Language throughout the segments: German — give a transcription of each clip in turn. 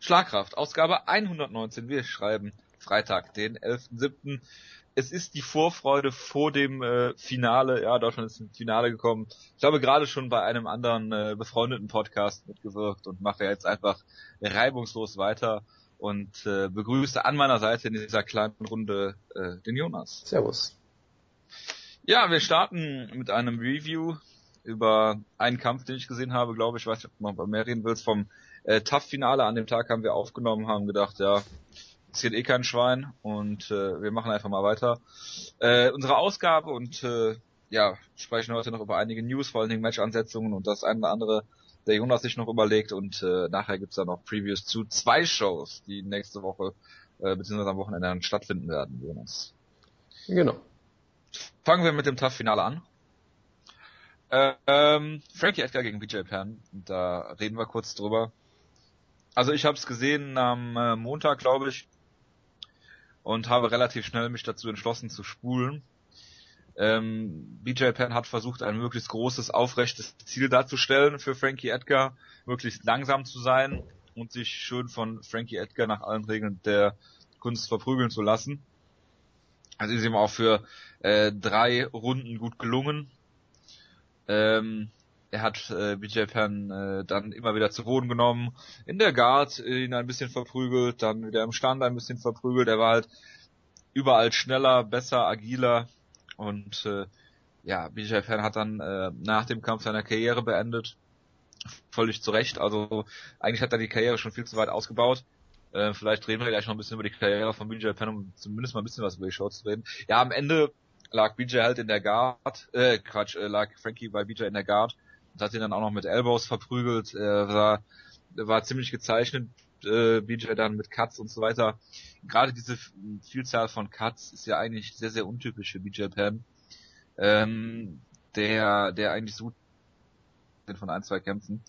Schlagkraft, Ausgabe 119. Wir schreiben Freitag, den 11.07. Es ist die Vorfreude vor dem äh, Finale. Ja, Deutschland ist ins Finale gekommen. Ich habe gerade schon bei einem anderen äh, befreundeten Podcast mitgewirkt und mache jetzt einfach reibungslos weiter und äh, begrüße an meiner Seite in dieser kleinen Runde äh, den Jonas. Servus. Ja, wir starten mit einem Review über einen Kampf, den ich gesehen habe, glaube ich, weiß nicht, ob du mal mehr reden willst, vom äh, Tough-Finale. An dem Tag haben wir aufgenommen, haben gedacht, ja, zählt eh kein Schwein und äh, wir machen einfach mal weiter. Äh, unsere Ausgabe und äh, ja, sprechen heute noch über einige News, vor allen Dingen Match-Ansetzungen und das eine oder andere, der Jonas sich noch überlegt und äh, nachher gibt's dann noch Previews zu zwei Shows, die nächste Woche äh, beziehungsweise am Wochenende dann stattfinden werden, Jonas. Genau. Fangen wir mit dem Tough-Finale an. Äh, ähm, Frankie Edgar gegen BJ Penn, da reden wir kurz drüber. Also ich habe es gesehen am äh, Montag, glaube ich, und habe relativ schnell mich dazu entschlossen zu spulen. Ähm, BJ Penn hat versucht, ein möglichst großes, aufrechtes Ziel darzustellen für Frankie Edgar, möglichst langsam zu sein und sich schön von Frankie Edgar nach allen Regeln der Kunst verprügeln zu lassen. Also ist ihm auch für äh, drei Runden gut gelungen. Ähm, er hat äh, BJ Penn äh, dann immer wieder zu Boden genommen, in der Guard ihn ein bisschen verprügelt, dann wieder im Stand ein bisschen verprügelt. Er war halt überall schneller, besser, agiler und äh, ja, BJ Penn hat dann äh, nach dem Kampf seine Karriere beendet. Völlig zu Recht. Also eigentlich hat er die Karriere schon viel zu weit ausgebaut. Äh, vielleicht reden wir gleich noch ein bisschen über die Karriere von BJ Penn, um zumindest mal ein bisschen was über die Show zu reden. Ja, am Ende lag BJ halt in der Guard, äh, Quatsch, äh, lag Frankie bei BJ in der Guard und hat ihn dann auch noch mit Elbows verprügelt, äh, war, war ziemlich gezeichnet, äh, BJ dann mit Cuts und so weiter. Gerade diese Vielzahl von Cuts ist ja eigentlich sehr, sehr untypisch für BJ Penn, ähm, der, der eigentlich so von ein, zwei Kämpfen.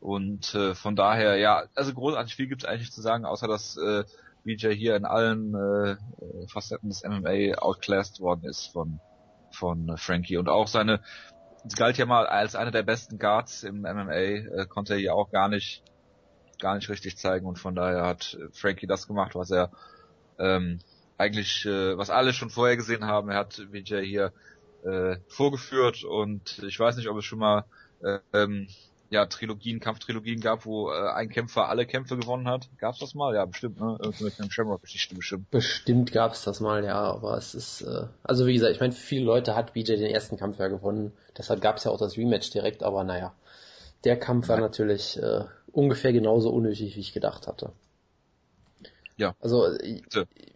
Und äh, von daher, ja, also großartig viel gibt es eigentlich zu sagen, außer dass äh, BJ hier in allen äh, Facetten des MMA outclassed worden ist von von Frankie und auch seine galt ja mal als einer der besten Guards im MMA, äh, konnte er hier auch gar nicht gar nicht richtig zeigen und von daher hat Frankie das gemacht, was er ähm, eigentlich, äh, was alle schon vorher gesehen haben. Er hat BJ hier äh, vorgeführt und ich weiß nicht, ob es schon mal äh, ähm, ja, Trilogien, Kampftrilogien gab, wo äh, ein Kämpfer alle Kämpfe gewonnen hat. Gab's das mal? Ja, bestimmt, ne? Irgendwie mit einem Shamrock-Geschichte bestimmt. Bestimmt gab's das mal, ja, aber es ist, äh, also wie gesagt, ich meine, für viele Leute hat BJ den ersten Kampf ja gewonnen, deshalb gab's ja auch das Rematch direkt, aber naja, der Kampf war natürlich äh, ungefähr genauso unnötig, wie ich gedacht hatte. Ja. Also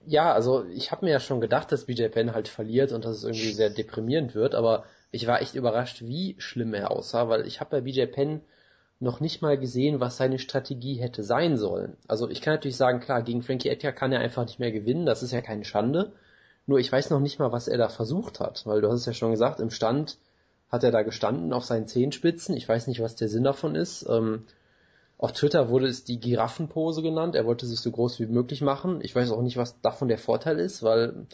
ja, also ich habe mir ja schon gedacht, dass BJ Penn halt verliert und dass es irgendwie sehr deprimierend wird, aber ich war echt überrascht, wie schlimm er aussah, weil ich habe bei BJ Penn noch nicht mal gesehen, was seine Strategie hätte sein sollen. Also ich kann natürlich sagen, klar, gegen Frankie Edgar kann er einfach nicht mehr gewinnen, das ist ja keine Schande. Nur ich weiß noch nicht mal, was er da versucht hat, weil du hast es ja schon gesagt, im Stand hat er da gestanden auf seinen Zehenspitzen. Ich weiß nicht, was der Sinn davon ist. Ähm, auf Twitter wurde es die Giraffenpose genannt. Er wollte sich so groß wie möglich machen. Ich weiß auch nicht, was davon der Vorteil ist, weil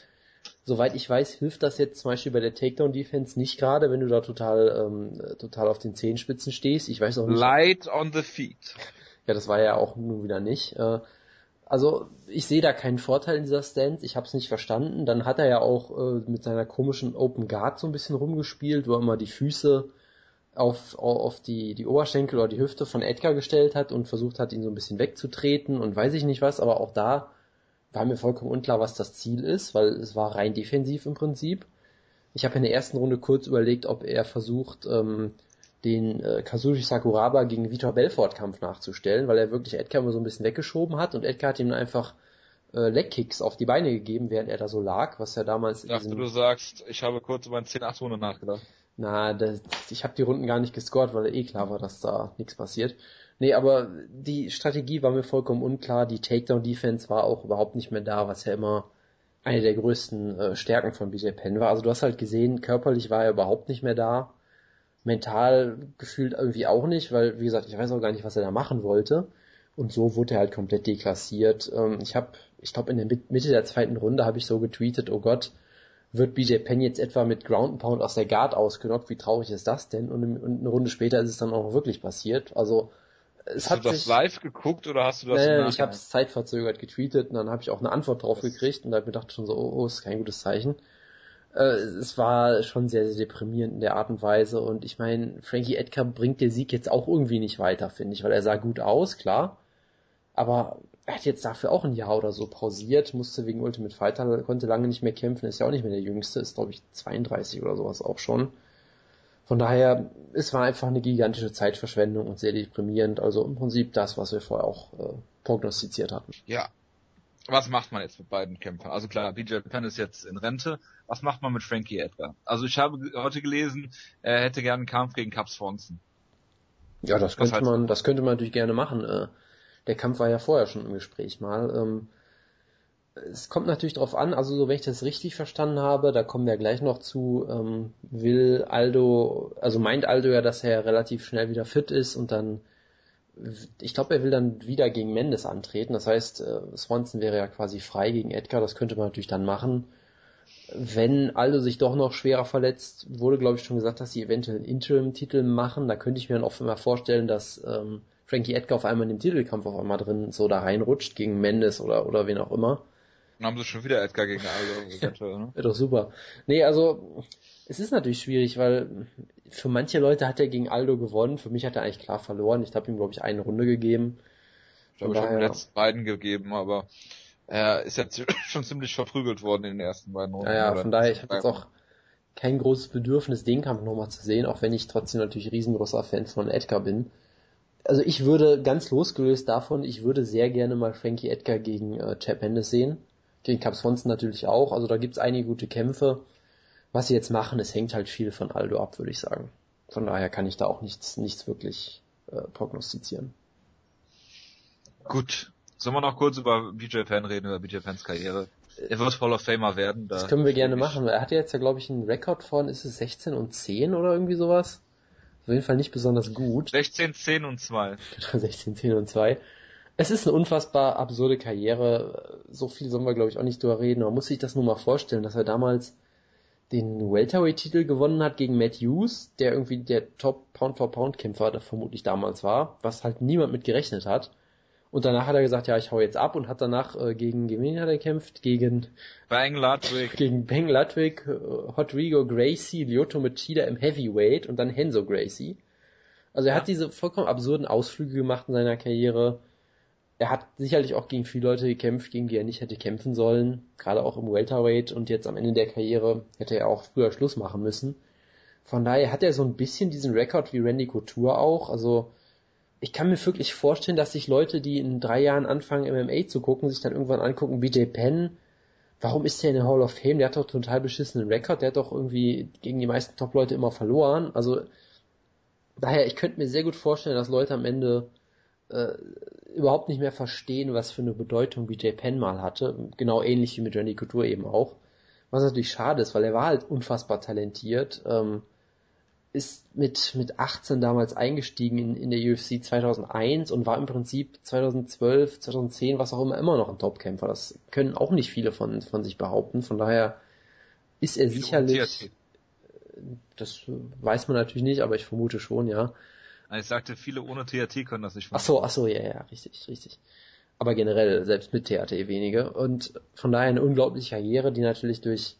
soweit ich weiß, hilft das jetzt zum Beispiel bei der Takedown-Defense nicht gerade, wenn du da total, ähm, total auf den Zehenspitzen stehst. Ich weiß auch nicht. Light on the feet. Ja, das war ja auch nun wieder nicht. Äh, also ich sehe da keinen Vorteil in dieser Stance. Ich habe es nicht verstanden. Dann hat er ja auch äh, mit seiner komischen Open Guard so ein bisschen rumgespielt, wo er immer die Füße auf, auf die, die Oberschenkel oder die Hüfte von Edgar gestellt hat und versucht hat, ihn so ein bisschen wegzutreten und weiß ich nicht was. Aber auch da war mir vollkommen unklar, was das Ziel ist, weil es war rein defensiv im Prinzip. Ich habe in der ersten Runde kurz überlegt, ob er versucht, ähm, den äh, Kazushi Sakuraba gegen Vitor Belfort Kampf nachzustellen, weil er wirklich Edgar immer so ein bisschen weggeschoben hat und Edgar hat ihm einfach äh, Legkicks auf die Beine gegeben, während er da so lag, was ja damals... Ich dachte, du sagst, ich habe kurz über ein 10-8 Runde nachgedacht. Na, das, ich habe die Runden gar nicht gescored, weil eh klar war, dass da nichts passiert. Nee, aber die Strategie war mir vollkommen unklar. Die Takedown-Defense war auch überhaupt nicht mehr da, was ja immer eine der größten äh, Stärken von BJ Penn war. Also du hast halt gesehen, körperlich war er überhaupt nicht mehr da. Mental gefühlt irgendwie auch nicht, weil, wie gesagt, ich weiß auch gar nicht, was er da machen wollte. Und so wurde er halt komplett deklassiert. Ähm, ich habe, ich glaube, in der Mitte der zweiten Runde habe ich so getweetet, oh Gott, wird BJ Penn jetzt etwa mit Ground and Pound aus der Guard ausgenockt? Wie traurig ist das denn? Und, eine Runde später ist es dann auch wirklich passiert. Also es hast du das sich, live geguckt oder hast du das? Nein, ich habe es zeitverzögert getweetet und dann habe ich auch eine Antwort drauf gekriegt und da habe ich gedacht schon so, oh, oh, ist kein gutes Zeichen. Äh, es war schon sehr, sehr deprimierend in der Art und Weise und ich meine, Frankie Edgar bringt der Sieg jetzt auch irgendwie nicht weiter, finde ich, weil er sah gut aus, klar, aber er hat jetzt dafür auch ein Jahr oder so pausiert, musste wegen Ultimate Fighter, konnte lange nicht mehr kämpfen, ist ja auch nicht mehr der Jüngste, ist glaube ich 32 oder sowas auch schon. Von daher, es war einfach eine gigantische Zeitverschwendung und sehr deprimierend. Also im Prinzip das, was wir vorher auch äh, prognostiziert hatten. Ja. Was macht man jetzt mit beiden Kämpfern? Also klar, BJ Penn ist jetzt in Rente. Was macht man mit Frankie Edgar? Also ich habe heute gelesen, er hätte gerne einen Kampf gegen Caps Swanson. Ja, das könnte man, das könnte man natürlich gerne machen. Äh, der Kampf war ja vorher schon im Gespräch mal. Es kommt natürlich darauf an, also so wenn ich das richtig verstanden habe, da kommen wir gleich noch zu, ähm, will Aldo, also meint Aldo ja, dass er relativ schnell wieder fit ist und dann, ich glaube, er will dann wieder gegen Mendes antreten. Das heißt, äh, Swanson wäre ja quasi frei gegen Edgar, das könnte man natürlich dann machen. Wenn Aldo sich doch noch schwerer verletzt, wurde glaube ich schon gesagt, dass sie eventuell einen Interim-Titel machen. Da könnte ich mir dann oft immer vorstellen, dass ähm, Frankie Edgar auf einmal in dem Titelkampf auf einmal drin so da reinrutscht gegen Mendes oder, oder wen auch immer. Dann haben sie schon wieder Edgar gegen Aldo. ne? Wäre doch super. Nee, also es ist natürlich schwierig, weil für manche Leute hat er gegen Aldo gewonnen, für mich hat er eigentlich klar verloren. Ich habe ihm, glaube ich, eine Runde gegeben. Ich habe schon die letzten beiden gegeben, aber er ist jetzt schon ziemlich verprügelt worden in den ersten beiden Runden. Ja, ja von daher, ich habe jetzt auch kein großes Bedürfnis, den Kampf nochmal zu sehen, auch wenn ich trotzdem natürlich riesengroßer Fan von Edgar bin. Also ich würde ganz losgelöst davon, ich würde sehr gerne mal Frankie Edgar gegen äh, Chap Mendes sehen. Gegen Cap Swanson natürlich auch. Also da gibt's einige gute Kämpfe. Was sie jetzt machen, es hängt halt viel von Aldo ab, würde ich sagen. Von daher kann ich da auch nichts, nichts wirklich äh, prognostizieren. Gut. Sollen wir noch kurz über BJ Penn reden, über BJ Penns Karriere? Er wird Hall of Famer werden. Da das können wir gerne machen. Er hat jetzt ja, glaube ich, einen Rekord von, ist es 16 und 10 oder irgendwie sowas? Auf jeden Fall nicht besonders gut. 16, 10 und 2. 16, 10 und 2 es ist eine unfassbar absurde Karriere. So viel sollen wir, glaube ich, auch nicht drüber reden. Man muss sich das nur mal vorstellen, dass er damals den Welterweight-Titel gewonnen hat gegen Matt Hughes, der irgendwie der Top Pound-for-Pound-Kämpfer vermutlich damals war, was halt niemand mit gerechnet hat. Und danach hat er gesagt, ja, ich hau jetzt ab und hat danach äh, gegen, hat er gekämpft? Gegen Bang Ludwig. Gegen Bang Ludwig, äh, Rodrigo Gracie, Lyoto Machida im Heavyweight und dann Henzo Gracie. Also er ja. hat diese vollkommen absurden Ausflüge gemacht in seiner Karriere er hat sicherlich auch gegen viele Leute gekämpft, gegen die er nicht hätte kämpfen sollen, gerade auch im Welterweight und jetzt am Ende der Karriere hätte er auch früher Schluss machen müssen. Von daher hat er so ein bisschen diesen Rekord wie Randy Couture auch, also ich kann mir wirklich vorstellen, dass sich Leute, die in drei Jahren anfangen MMA zu gucken, sich dann irgendwann angucken, BJ Penn, warum ist der in der Hall of Fame? Der hat doch total beschissenen Rekord, der hat doch irgendwie gegen die meisten Top-Leute immer verloren. Also daher, ich könnte mir sehr gut vorstellen, dass Leute am Ende äh, überhaupt nicht mehr verstehen, was für eine Bedeutung BJ Penn mal hatte. Genau ähnlich wie mit Randy Couture eben auch. Was natürlich schade ist, weil er war halt unfassbar talentiert. Ähm, ist mit, mit 18 damals eingestiegen in, in der UFC 2001 und war im Prinzip 2012, 2010, was auch immer, immer noch ein Topkämpfer. Das können auch nicht viele von, von sich behaupten. Von daher ist er sicherlich, das weiß man natürlich nicht, aber ich vermute schon, ja, ich sagte, viele ohne THT können das nicht machen. Ach so, ach so, ja, ja, richtig, richtig. Aber generell, selbst mit THT wenige. Und von daher eine unglaubliche Karriere, die natürlich durch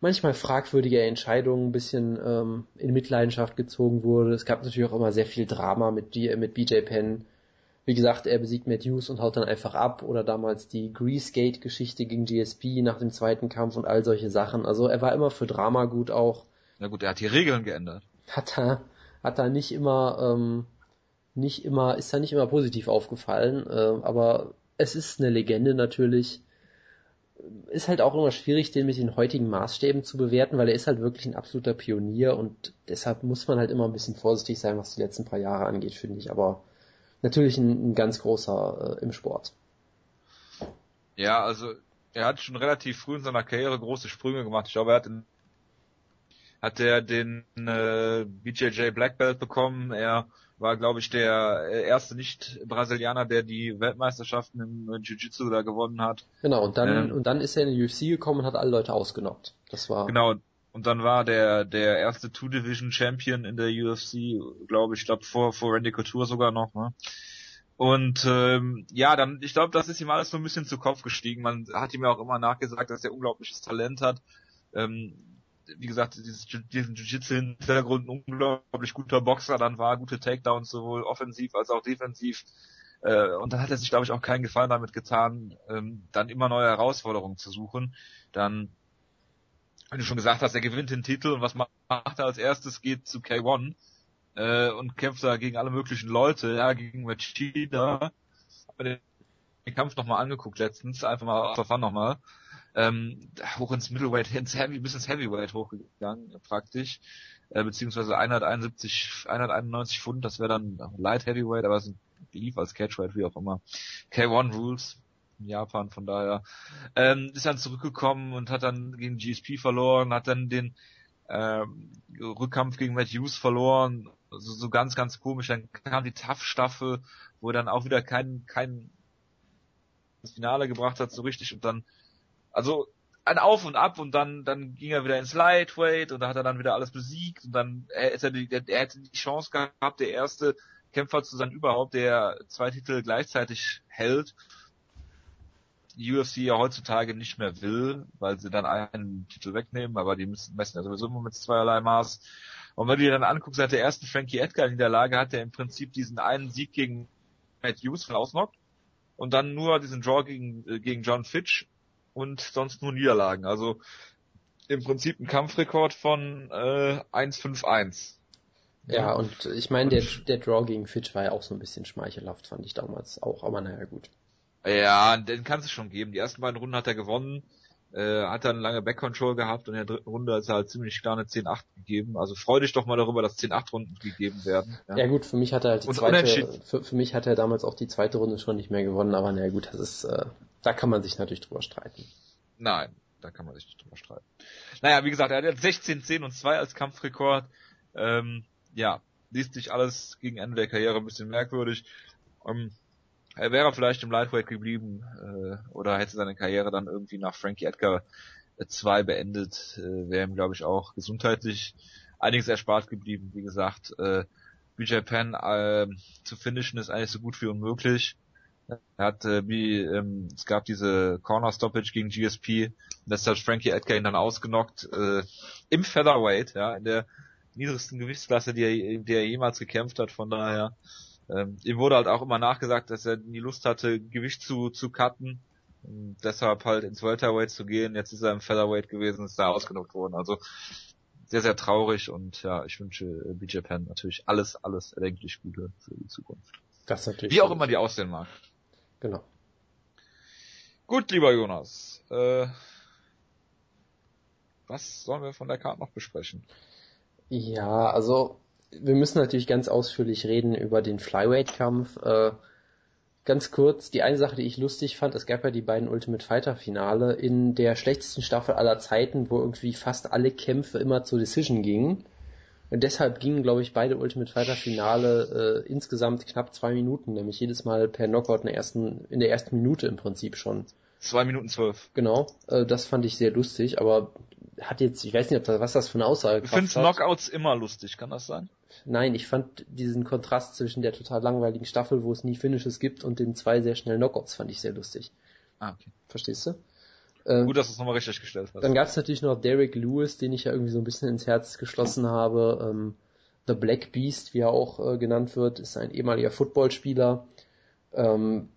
manchmal fragwürdige Entscheidungen ein bisschen ähm, in Mitleidenschaft gezogen wurde. Es gab natürlich auch immer sehr viel Drama mit, mit BJ Penn. Wie gesagt, er besiegt Matt Hughes und haut dann einfach ab. Oder damals die Greasegate-Geschichte gegen GSP nach dem zweiten Kampf und all solche Sachen. Also er war immer für Drama gut auch. Na gut, er hat die Regeln geändert. Hat er hat da nicht immer, ähm, nicht immer, ist da nicht immer positiv aufgefallen, äh, aber es ist eine Legende natürlich. Ist halt auch immer schwierig, den mit den heutigen Maßstäben zu bewerten, weil er ist halt wirklich ein absoluter Pionier und deshalb muss man halt immer ein bisschen vorsichtig sein, was die letzten paar Jahre angeht, finde ich. Aber natürlich ein, ein ganz großer äh, im Sport. Ja, also er hat schon relativ früh in seiner Karriere große Sprünge gemacht. Ich glaube, er hat in hat er den äh, BJJ Black Belt bekommen. Er war, glaube ich, der erste Nicht-Brasilianer, der die Weltmeisterschaften im Jiu-Jitsu da gewonnen hat. Genau, und dann, ähm, und dann ist er in die UFC gekommen und hat alle Leute ausgenockt. Das war. Genau, Und dann war der der erste Two Division Champion in der UFC, glaube ich, glaube vor vor Randy Couture sogar noch. Ne? Und ähm, ja, dann, ich glaube, das ist ihm alles so ein bisschen zu Kopf gestiegen. Man hat ihm ja auch immer nachgesagt, dass er unglaubliches Talent hat. Ähm, wie gesagt, dieses, diesen Jiu-Jitsu-Hintergrund ein unglaublich guter Boxer dann war, gute Takedowns sowohl offensiv als auch defensiv. Äh, und dann hat er sich, glaube ich, auch keinen Gefallen damit getan, ähm, dann immer neue Herausforderungen zu suchen. Dann, wenn du schon gesagt hast, er gewinnt den Titel und was macht er als erstes? Geht zu K1 äh, und kämpft da gegen alle möglichen Leute, ja, gegen Machida. Den Kampf nochmal angeguckt letztens, einfach mal auf Fun nochmal. Ähm, hoch ins Middleweight, ins Heavy, bis ins Heavyweight hochgegangen, praktisch. Äh, beziehungsweise 171, 191 Pfund, das wäre dann Light Heavyweight, aber es lief als Catchweight, wie auch immer. K1 Rules, in Japan, von daher. Ähm, ist dann zurückgekommen und hat dann gegen GSP verloren, hat dann den ähm, Rückkampf gegen Matt Hughes verloren, also so ganz, ganz komisch. Dann kam die Tough-Staffel, wo er dann auch wieder kein, kein das Finale gebracht hat, so richtig und dann, also ein Auf und Ab und dann, dann ging er wieder ins Lightweight und da hat er dann wieder alles besiegt und dann er, er, er hätte die Chance gehabt, der erste Kämpfer zu sein überhaupt, der zwei Titel gleichzeitig hält. Die UFC ja heutzutage nicht mehr will, weil sie dann einen Titel wegnehmen, aber die müssen messen ja sowieso immer mit zweierlei Maß. Und wenn du dir dann anguckst, seit der ersten Frankie Edgar in der Lage hat er im Prinzip diesen einen Sieg gegen Matt Hughes ausnockt und dann nur diesen Draw gegen, äh, gegen John Fitch und sonst nur Niederlagen. Also im Prinzip ein Kampfrekord von äh, 1-5-1. Ja, und ich meine, der, der Draw gegen Fitch war ja auch so ein bisschen schmeichelhaft, fand ich damals auch, aber naja, gut. Ja, den kannst du schon geben. Die ersten beiden Runden hat er gewonnen, äh, hat dann lange Back-Control gehabt und in der dritten Runde hat er halt ziemlich klar eine 10-8 gegeben. Also freu dich doch mal darüber, dass 10-8 Runden gegeben werden. Ja. ja, gut, für mich hat er halt die und zweite, für, für, mich hat er damals auch die zweite Runde schon nicht mehr gewonnen, aber naja gut, das ist, äh, da kann man sich natürlich drüber streiten. Nein, da kann man sich nicht drüber streiten. Naja, wie gesagt, er hat 16, 10 und 2 als Kampfrekord. Ähm, ja, liest sich alles gegen Ende der Karriere ein bisschen merkwürdig. Ähm, er wäre vielleicht im Lightweight geblieben äh, oder hätte seine Karriere dann irgendwie nach Frankie Edgar 2 beendet, äh, wäre ihm glaube ich auch gesundheitlich einiges erspart geblieben. Wie gesagt, äh, BJ Penn äh, zu finishen ist eigentlich so gut wie unmöglich. Er hat äh, wie ähm, es gab diese Corner Stoppage gegen GSP, das hat Frankie Edgar ihn dann ausgenockt äh, im Featherweight, ja, in der niedrigsten Gewichtsklasse, die er, die er jemals gekämpft hat. Von daher, ähm, ihm wurde halt auch immer nachgesagt, dass er nie Lust hatte, Gewicht zu, zu cutten. Und deshalb halt ins Welterweight zu gehen. Jetzt ist er im Featherweight gewesen, ist da ausgenockt worden. Also sehr, sehr traurig und ja, ich wünsche äh, BJ Penn natürlich alles, alles erdenklich Gute für die Zukunft. Das natürlich. Wie auch immer die aussehen mag. Genau. Gut, lieber Jonas. Äh, was sollen wir von der Karte noch besprechen? Ja, also wir müssen natürlich ganz ausführlich reden über den Flyweight-Kampf. Äh, ganz kurz, die eine Sache, die ich lustig fand, es gab ja die beiden Ultimate Fighter Finale in der schlechtesten Staffel aller Zeiten, wo irgendwie fast alle Kämpfe immer zur Decision gingen. Und deshalb gingen, glaube ich, beide Ultimate Fighter Finale äh, insgesamt knapp zwei Minuten, nämlich jedes Mal per Knockout in der ersten, in der ersten Minute im Prinzip schon. Zwei Minuten zwölf. Genau, äh, das fand ich sehr lustig, aber hat jetzt, ich weiß nicht, ob das, was das für eine Aussage ist. Du findest Knockouts immer lustig, kann das sein? Nein, ich fand diesen Kontrast zwischen der total langweiligen Staffel, wo es nie Finishes gibt, und den zwei sehr schnellen Knockouts fand ich sehr lustig. Ah, okay. Verstehst du? Ähm, Gut, dass du es nochmal richtig gestellt hast. Dann gab es natürlich noch Derek Lewis, den ich ja irgendwie so ein bisschen ins Herz geschlossen habe. Ähm, The Black Beast, wie er auch äh, genannt wird, ist ein ehemaliger Footballspieler. Ähm,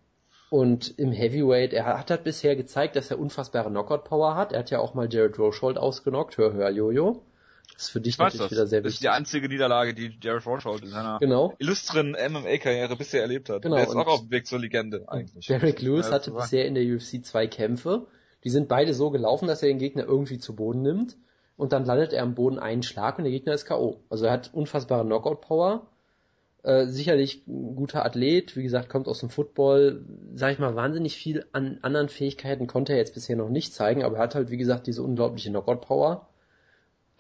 und im Heavyweight, er hat halt bisher gezeigt, dass er unfassbare Knockout-Power hat. Er hat ja auch mal Jared Rochold ausgenockt. Hör, hör, Jojo. Das ist für dich natürlich das. wieder sehr wichtig. Das ist die einzige Niederlage, die Jared Rochold in seiner genau. illustren MMA-Karriere bisher erlebt hat. Genau. Der ist auch auf dem Weg zur Legende eigentlich. Derek Lewis hatte bisher in der UFC zwei Kämpfe. Die sind beide so gelaufen, dass er den Gegner irgendwie zu Boden nimmt. Und dann landet er am Boden einen Schlag und der Gegner ist K.O. Also er hat unfassbare Knockout-Power äh, sicherlich ein guter Athlet, wie gesagt, kommt aus dem Football, sag ich mal, wahnsinnig viel an anderen Fähigkeiten konnte er jetzt bisher noch nicht zeigen, aber er hat halt, wie gesagt, diese unglaubliche Knockout-Power.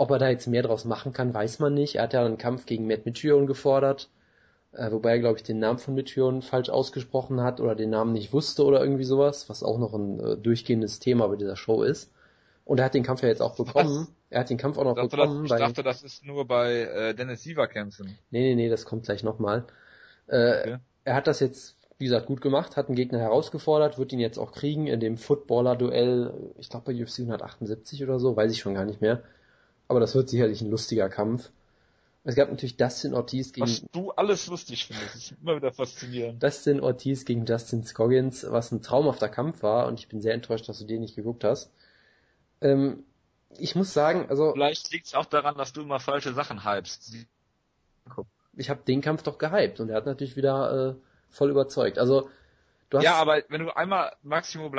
Ob er da jetzt mehr draus machen kann, weiß man nicht. Er hat ja einen Kampf gegen Matt Mitchell gefordert, äh, wobei er, glaube ich, den Namen von Mitchell falsch ausgesprochen hat oder den Namen nicht wusste oder irgendwie sowas, was auch noch ein äh, durchgehendes Thema bei dieser Show ist. Und er hat den Kampf ja jetzt auch bekommen. Was? Er hat den Kampf auch noch dachte, bekommen. Das, ich dachte, das ist nur bei... Ich dachte, das ist nur bei äh, Dennis Siever kämpfen. Nee, nee, nee, das kommt gleich nochmal. Äh, okay. Er hat das jetzt, wie gesagt, gut gemacht, hat einen Gegner herausgefordert, wird ihn jetzt auch kriegen in dem Footballer-Duell, ich glaube bei UFC 178 oder so, weiß ich schon gar nicht mehr. Aber das wird sicherlich ein lustiger Kampf. Es gab natürlich Dustin Ortiz gegen... Was du alles lustig findest, ist immer wieder faszinierend. Dustin Ortiz gegen Justin Scoggins, was ein traumhafter Kampf war und ich bin sehr enttäuscht, dass du den nicht geguckt hast. Ähm, ich muss sagen, also... Vielleicht liegt es auch daran, dass du immer falsche Sachen hypst. Ich habe den Kampf doch gehypt und er hat natürlich wieder äh, voll überzeugt. Also du hast... Ja, aber wenn du einmal Maximo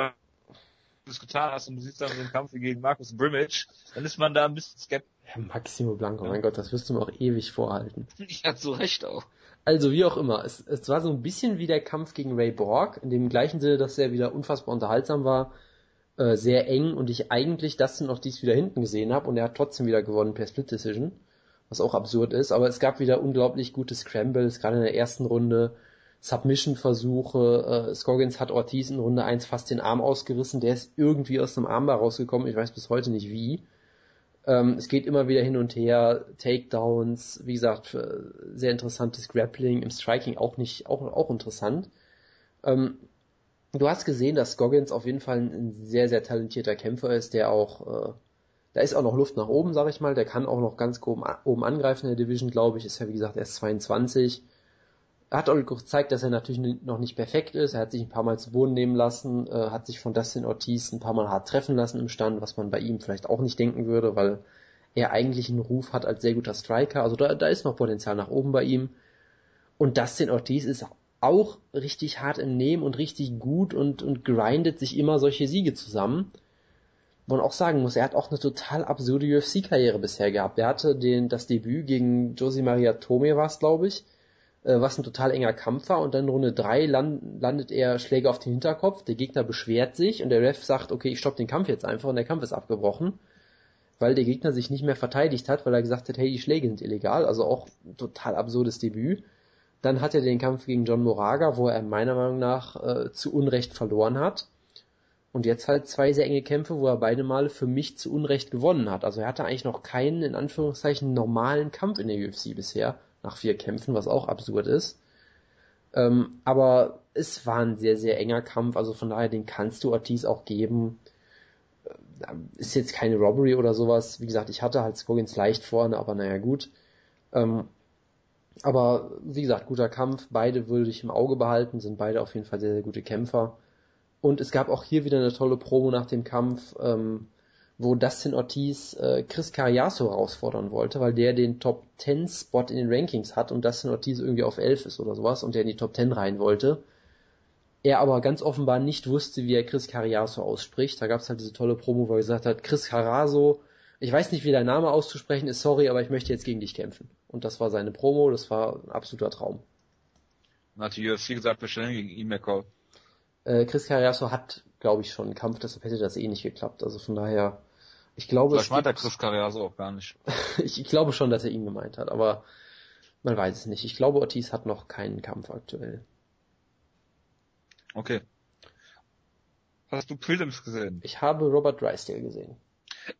Blanco getan hast und du siehst dann so einen Kampf gegen Markus Brimage, dann ist man da ein bisschen skeptisch ja, Maximo Blanco, mein Gott, das wirst du mir auch ewig vorhalten. Ja, zu Recht auch. Also wie auch immer, es, es war so ein bisschen wie der Kampf gegen Ray Borg, in dem gleichen Sinne, dass er wieder unfassbar unterhaltsam war, äh, sehr eng und ich eigentlich das noch dies wieder hinten gesehen habe und er hat trotzdem wieder gewonnen per Split Decision, was auch absurd ist, aber es gab wieder unglaublich gute Scrambles, gerade in der ersten Runde, Submission-Versuche, äh, Scoggins hat Ortiz in Runde 1 fast den Arm ausgerissen, der ist irgendwie aus dem Armbar rausgekommen, ich weiß bis heute nicht wie. Ähm, es geht immer wieder hin und her, Takedowns, wie gesagt, sehr interessantes Grappling, im Striking auch nicht, auch, auch interessant. Ähm, du hast gesehen, dass Goggins auf jeden Fall ein sehr, sehr talentierter Kämpfer ist, der auch, äh, da ist auch noch Luft nach oben, sag ich mal, der kann auch noch ganz oben, oben angreifen in der Division, glaube ich, ist ja wie gesagt erst 22 hat auch gezeigt, dass er natürlich noch nicht perfekt ist. Er hat sich ein paar Mal zu Boden nehmen lassen, äh, hat sich von Dustin Ortiz ein paar Mal hart treffen lassen im Stand, was man bei ihm vielleicht auch nicht denken würde, weil er eigentlich einen Ruf hat als sehr guter Striker. Also da, da ist noch Potenzial nach oben bei ihm. Und Dustin Ortiz ist auch richtig hart im Nehmen und richtig gut und, und grindet sich immer solche Siege zusammen. Wo man auch sagen muss, er hat auch eine total absurde UFC-Karriere bisher gehabt. Er hatte den, das Debüt gegen Josie Maria Tome war es, glaube ich, was ein total enger Kampf war und dann Runde 3 land, landet er Schläge auf den Hinterkopf, der Gegner beschwert sich und der Ref sagt, okay, ich stopp den Kampf jetzt einfach und der Kampf ist abgebrochen, weil der Gegner sich nicht mehr verteidigt hat, weil er gesagt hat, hey, die Schläge sind illegal, also auch total absurdes Debüt. Dann hat er den Kampf gegen John Moraga, wo er meiner Meinung nach äh, zu Unrecht verloren hat. Und jetzt halt zwei sehr enge Kämpfe, wo er beide Male für mich zu Unrecht gewonnen hat. Also er hatte eigentlich noch keinen, in Anführungszeichen, normalen Kampf in der UFC bisher nach vier Kämpfen, was auch absurd ist. Ähm, aber es war ein sehr, sehr enger Kampf, also von daher, den kannst du Ortiz auch geben. Äh, ist jetzt keine Robbery oder sowas. Wie gesagt, ich hatte halt Scoggins leicht vorne, aber naja, gut. Ähm, aber wie gesagt, guter Kampf. Beide würde ich im Auge behalten, sind beide auf jeden Fall sehr, sehr gute Kämpfer. Und es gab auch hier wieder eine tolle Promo nach dem Kampf. Ähm, wo Dustin Ortiz äh, Chris Carriaso herausfordern wollte, weil der den Top 10 Spot in den Rankings hat und Dustin Ortiz irgendwie auf 11 ist oder sowas und der in die Top 10 rein wollte. Er aber ganz offenbar nicht wusste, wie er Chris Carriaso ausspricht. Da gab es halt diese tolle Promo, wo er gesagt hat, Chris Carraso, ich weiß nicht, wie dein Name auszusprechen ist, sorry, aber ich möchte jetzt gegen dich kämpfen. Und das war seine Promo, das war ein absoluter Traum. Hat die UFC gesagt, wir stellen gegen ihn mehr äh, Chris Carriaso hat, glaube ich, schon einen Kampf, deshalb hätte das eh nicht geklappt. Also von daher ich glaube, Vielleicht meint der Chris Carriaso auch gar nicht. ich, ich glaube schon, dass er ihn gemeint hat, aber man weiß es nicht. Ich glaube, Ortiz hat noch keinen Kampf aktuell. Okay. Hast du Prelims gesehen? Ich habe Robert Drysdale gesehen.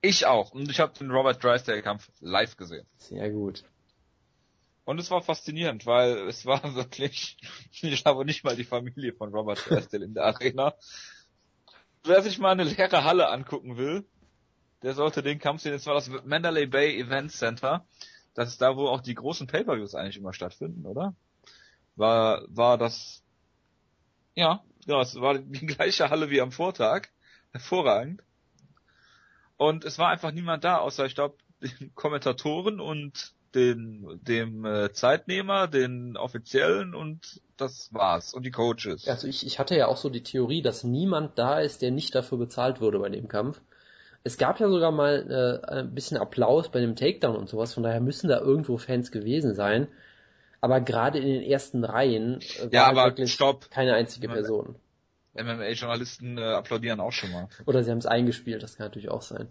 Ich auch. Und ich habe den Robert Drysdale Kampf live gesehen. Sehr gut. Und es war faszinierend, weil es war wirklich, ich habe nicht mal die Familie von Robert Drysdale in der Arena. Wer sich mal eine leere Halle angucken will, der sollte den Kampf sehen. Das war das Mandalay Bay Event Center. Das ist da, wo auch die großen Pay-Per-Views eigentlich immer stattfinden, oder? War, war das, ja, ja, es war die gleiche Halle wie am Vortag. Hervorragend. Und es war einfach niemand da, außer ich glaube, den Kommentatoren und den, dem äh, Zeitnehmer, den Offiziellen und das war's. Und die Coaches. Also ich, ich hatte ja auch so die Theorie, dass niemand da ist, der nicht dafür bezahlt wurde bei dem Kampf. Es gab ja sogar mal äh, ein bisschen Applaus bei dem Takedown und sowas, von daher müssen da irgendwo Fans gewesen sein. Aber gerade in den ersten Reihen äh, war ja, halt aber wirklich stopp. keine einzige Person. MMA-Journalisten äh, applaudieren auch schon mal. Oder sie haben es eingespielt, das kann natürlich auch sein.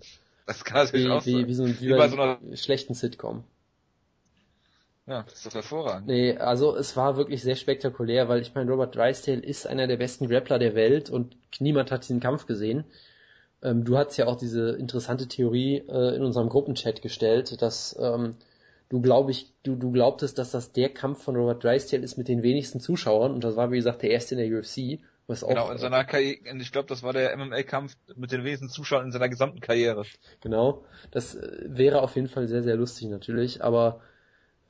Das kann natürlich wie, auch wie, sein. Wie so, ein, wie, wie bei so einer schlechten Sitcom. Ja, das ist doch hervorragend. Nee, also es war wirklich sehr spektakulär, weil ich meine, Robert Drysdale ist einer der besten Grappler der Welt und niemand hat diesen Kampf gesehen. Ähm, du hast ja auch diese interessante Theorie äh, in unserem Gruppenchat gestellt, dass ähm, du glaube ich, du, du glaubtest, dass das der Kampf von Robert Drysdale ist mit den wenigsten Zuschauern und das war wie gesagt der erste in der UFC. Was auch, genau, in seiner Karriere, ich glaube, das war der MMA-Kampf mit den wenigsten Zuschauern in seiner gesamten Karriere. Genau, das äh, wäre auf jeden Fall sehr, sehr lustig natürlich, aber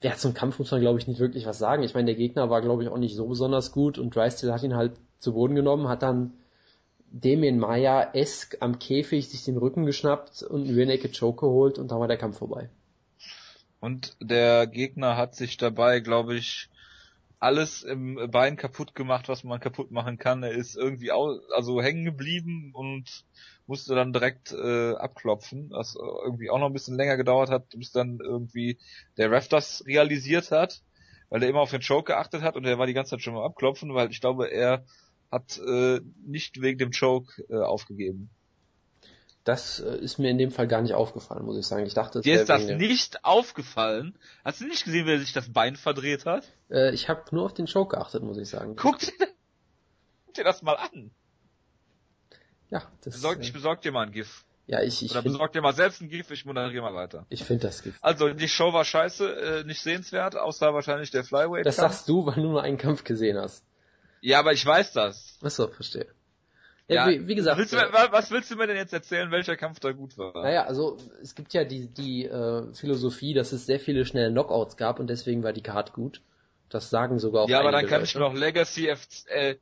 ja, zum Kampf muss man glaube ich nicht wirklich was sagen. Ich meine, der Gegner war glaube ich auch nicht so besonders gut und Drysdale hat ihn halt zu Boden genommen, hat dann Damien Maya-esk am Käfig sich den Rücken geschnappt und einen Rear Naked Choke geholt und da war der Kampf vorbei. Und der Gegner hat sich dabei, glaube ich, alles im Bein kaputt gemacht, was man kaputt machen kann. Er ist irgendwie au also hängen geblieben und musste dann direkt äh, abklopfen, was irgendwie auch noch ein bisschen länger gedauert hat, bis dann irgendwie der Ref das realisiert hat, weil er immer auf den Choke geachtet hat und er war die ganze Zeit schon mal abklopfen, weil ich glaube, er hat äh, nicht wegen dem Choke äh, aufgegeben. Das äh, ist mir in dem Fall gar nicht aufgefallen, muss ich sagen. Ich dachte, dir ist das nicht aufgefallen. Hast du nicht gesehen, wie er sich das Bein verdreht hat? Äh, ich habe nur auf den Choke geachtet, muss ich sagen. Guck dir, guck dir das mal an. Ja, das. Besorg, ich äh, besorg dir mal ein GIF. Ja, ich, ich Oder find, besorg dir mal selbst ein GIF, ich moderiere mal weiter. Ich finde das GIF. Also, die Show war scheiße, äh, nicht sehenswert, außer wahrscheinlich der Flyweight. Das sagst du, weil du nur einen Kampf gesehen hast. Ja, aber ich weiß das. Achso, verstehe. Ja, ja wie, wie, gesagt. Willst du, äh, was willst du mir denn jetzt erzählen, welcher Kampf da gut war? Naja, also es gibt ja die, die äh, Philosophie, dass es sehr viele schnelle Knockouts gab und deswegen war die Card gut. Das sagen sogar auch Ja, aber dann kann Leute. ich mir noch Legacy F, äh,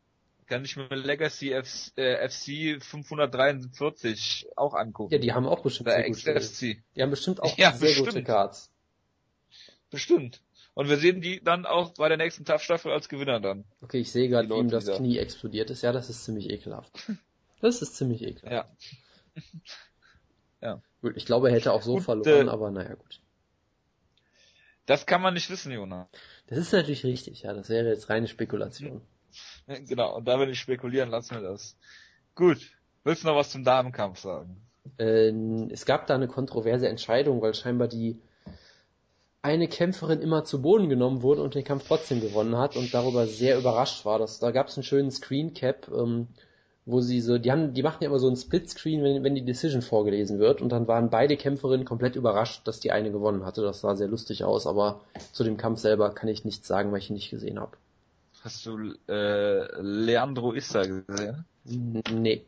kann ich mir Legacy F, äh, FC 543 auch angucken. Ja, die haben auch bestimmt sehr gute, FC. Die haben bestimmt auch ja, sehr bestimmt. gute Cards. Bestimmt. Und wir sehen die dann auch bei der nächsten TAF-Staffel als Gewinner dann. Okay, ich sehe gerade, wie ihm das Knie explodiert ist. Ja, das ist ziemlich ekelhaft. Das ist ziemlich ekelhaft. Ja. ja. Gut, ich glaube, er hätte auch so gut, verloren, äh, aber naja, gut. Das kann man nicht wissen, Jona. Das ist natürlich richtig, ja. Das wäre jetzt reine Spekulation. Genau, und da will ich spekulieren, lassen wir das. Gut. Willst du noch was zum Damenkampf sagen? Äh, es gab da eine kontroverse Entscheidung, weil scheinbar die eine Kämpferin immer zu Boden genommen wurde und den Kampf trotzdem gewonnen hat und darüber sehr überrascht war. Das, da gab es einen schönen Screen Cap, ähm, wo sie so, die haben, die machen ja immer so einen Split Screen, wenn, wenn die Decision vorgelesen wird und dann waren beide Kämpferinnen komplett überrascht, dass die eine gewonnen hatte. Das sah sehr lustig aus, aber zu dem Kampf selber kann ich nichts sagen, weil ich ihn nicht gesehen habe. Hast du äh, Leandro Issa gesehen? Nee.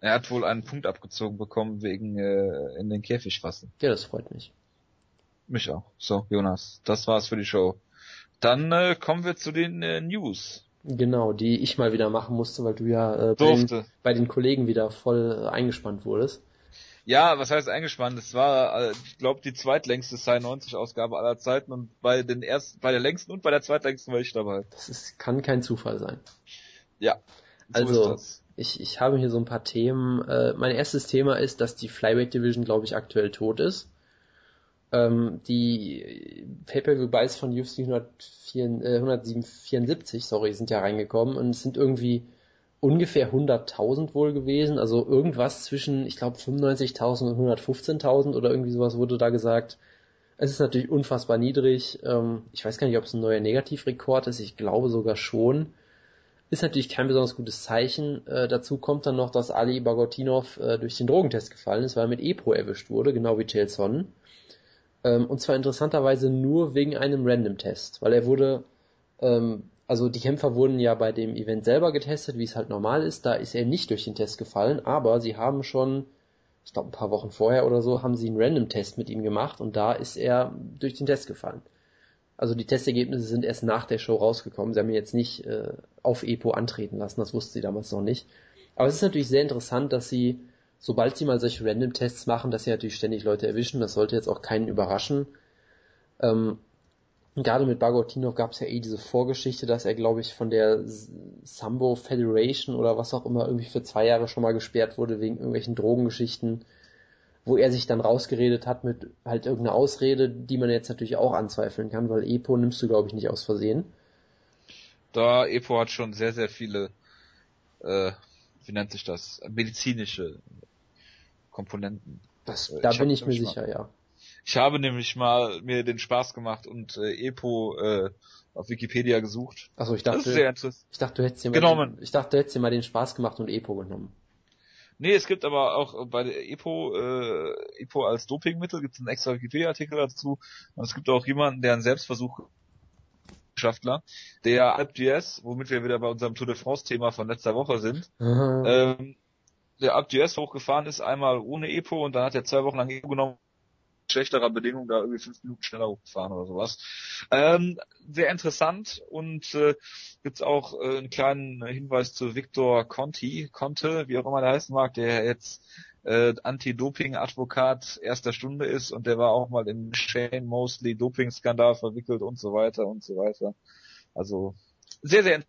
Er hat wohl einen Punkt abgezogen bekommen wegen äh, in den Käfig fassen. Ja, das freut mich. Mich auch. So, Jonas, das war's für die Show. Dann äh, kommen wir zu den äh, News. Genau, die ich mal wieder machen musste, weil du ja äh, bei, den, bei den Kollegen wieder voll äh, eingespannt wurdest. Ja, was heißt eingespannt? Es war, äh, ich glaube, die zweitlängste Sci 90 Ausgabe aller Zeiten und bei den ersten, bei der längsten und bei der zweitlängsten war ich dabei. Das ist, kann kein Zufall sein. Ja. So also, ich, ich habe hier so ein paar Themen. Äh, mein erstes Thema ist, dass die Flyweight Division, glaube ich, aktuell tot ist. Ähm, die Pay-Per-View-Buys von UFC 174, sorry, sind ja reingekommen und es sind irgendwie ungefähr 100.000 wohl gewesen, also irgendwas zwischen, ich glaube, 95.000 und 115.000 oder irgendwie sowas wurde da gesagt. Es ist natürlich unfassbar niedrig. Ähm, ich weiß gar nicht, ob es ein neuer Negativrekord ist. Ich glaube sogar schon. Ist natürlich kein besonders gutes Zeichen. Äh, dazu kommt dann noch, dass Ali Bagotinov äh, durch den Drogentest gefallen ist, weil er mit EPO erwischt wurde, genau wie Chael Sonnen. Ähm, und zwar interessanterweise nur wegen einem Random-Test, weil er wurde, ähm, also die Kämpfer wurden ja bei dem Event selber getestet, wie es halt normal ist. Da ist er nicht durch den Test gefallen, aber sie haben schon, ich glaube ein paar Wochen vorher oder so, haben sie einen Random-Test mit ihm gemacht und da ist er durch den Test gefallen. Also die Testergebnisse sind erst nach der Show rausgekommen. Sie haben ihn jetzt nicht äh, auf EPO antreten lassen, das wussten sie damals noch nicht. Aber es ist natürlich sehr interessant, dass sie sobald sie mal solche Random-Tests machen, dass sie natürlich ständig Leute erwischen, das sollte jetzt auch keinen überraschen. Ähm, gerade mit Bagotinov gab es ja eh diese Vorgeschichte, dass er, glaube ich, von der Sambo Federation oder was auch immer irgendwie für zwei Jahre schon mal gesperrt wurde wegen irgendwelchen Drogengeschichten, wo er sich dann rausgeredet hat mit halt irgendeiner Ausrede, die man jetzt natürlich auch anzweifeln kann, weil Epo nimmst du, glaube ich, nicht aus Versehen. Da Epo hat schon sehr, sehr viele, äh, wie nennt sich das, medizinische Komponenten. Das, äh, da bin ich mir sicher, mal, ja. Ich habe nämlich mal mir den Spaß gemacht und äh, Epo äh, auf Wikipedia gesucht. Also ich dachte, das ist sehr ich dachte, du hättest dir genommen. Den, ich dachte, du hättest dir mal den Spaß gemacht und Epo genommen. Nee, es gibt aber auch bei der EPO, äh, EPO als Dopingmittel gibt es einen extra Wikipedia-Artikel dazu. Und es gibt auch jemanden, der einen Selbstversuch Wissenschaftler, der AlpGS, womit wir wieder bei unserem Tour de France-Thema von letzter Woche sind, ähm, der AlpGS hochgefahren ist, einmal ohne EPO und dann hat er zwei Wochen lang EPO genommen schlechterer Bedingung da irgendwie fünf Minuten schneller hochgefahren oder sowas. Ähm, sehr interessant und äh, gibt auch äh, einen kleinen Hinweis zu Victor Conti, Conte, wie auch immer der heißen mag, der jetzt äh, Anti-Doping-Advokat erster Stunde ist und der war auch mal im Shane Mosley Doping-Skandal verwickelt und so weiter und so weiter. Also sehr, sehr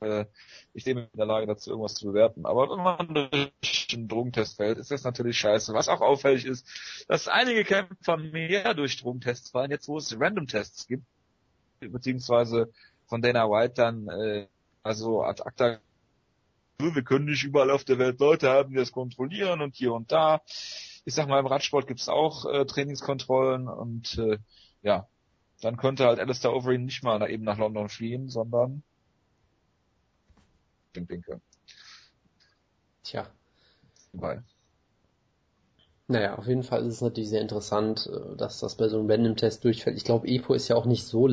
äh, ich mich in der Lage dazu, irgendwas zu bewerten. Aber wenn man durch einen Drogentest fällt, ist das natürlich scheiße. Was auch auffällig ist, dass einige Kämpfer mehr durch Drogentests fallen, jetzt wo es Random-Tests gibt, beziehungsweise von Dana White dann, äh, also ad acta, wir können nicht überall auf der Welt Leute haben, die das kontrollieren und hier und da. Ich sag mal, im Radsport gibt es auch äh, Trainingskontrollen und äh, ja, dann könnte halt Alistair Overeem nicht mal eben nach London fliehen, sondern denke. Tja. Weil. Naja, auf jeden Fall ist es natürlich sehr interessant, äh, dass das bei so einem Random-Test durchfällt. Ich glaube, EPO ist ja auch nicht so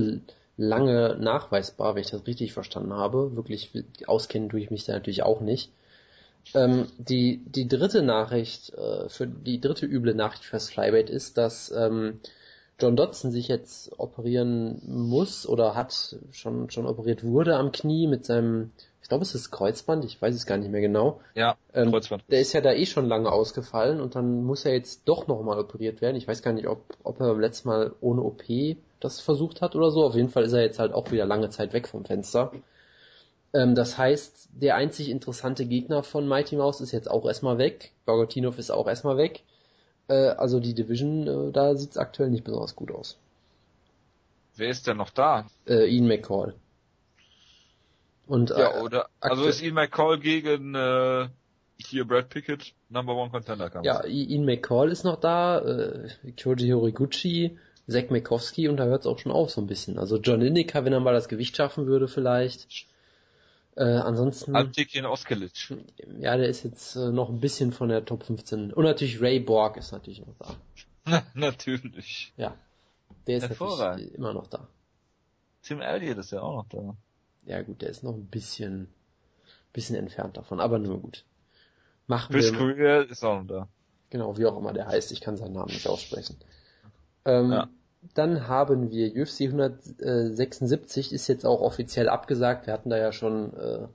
lange nachweisbar, wenn ich das richtig verstanden habe. Wirklich auskennen tue ich mich da natürlich auch nicht. Ähm, die, die dritte Nachricht, äh, für die dritte üble Nachricht fürs Flybait ist, dass ähm, John Dodson sich jetzt operieren muss oder hat schon schon operiert wurde am Knie mit seinem ich glaube, es ist Kreuzband, ich weiß es gar nicht mehr genau. Ja, ähm, Kreuzband. Der ist ja da eh schon lange ausgefallen und dann muss er jetzt doch nochmal operiert werden. Ich weiß gar nicht, ob, ob er beim letzten Mal ohne OP das versucht hat oder so. Auf jeden Fall ist er jetzt halt auch wieder lange Zeit weg vom Fenster. Ähm, das heißt, der einzig interessante Gegner von Mighty Mouse ist jetzt auch erstmal weg. Bogotinov ist auch erstmal weg. Äh, also die Division, äh, da sieht's aktuell nicht besonders gut aus. Wer ist denn noch da? Äh, Ian McCall. Und, ja, äh, oder, also ist Ian McCall gegen, äh, hier Brad Pickett, Number One Contender Kampf. Ja, Ian McCall ist noch da, äh, Kyoji Horiguchi, Zack Mikowski und da hört es auch schon auf so ein bisschen. Also John Lineker, wenn er mal das Gewicht schaffen würde vielleicht. Äh, ansonsten. Antikin Oskelic. Ja, der ist jetzt äh, noch ein bisschen von der Top 15. Und natürlich Ray Borg ist natürlich noch da. natürlich. Ja. Der ist natürlich immer noch da. Tim Elliott ist ja auch noch da. Ja gut, der ist noch ein bisschen, bisschen entfernt davon, aber nur gut. Machen Chris wir. Courier ist auch noch da. Genau, wie auch immer der heißt, ich kann seinen Namen nicht aussprechen. Ähm, ja. Dann haben wir UFC 176, ist jetzt auch offiziell abgesagt. Wir hatten da ja schon äh,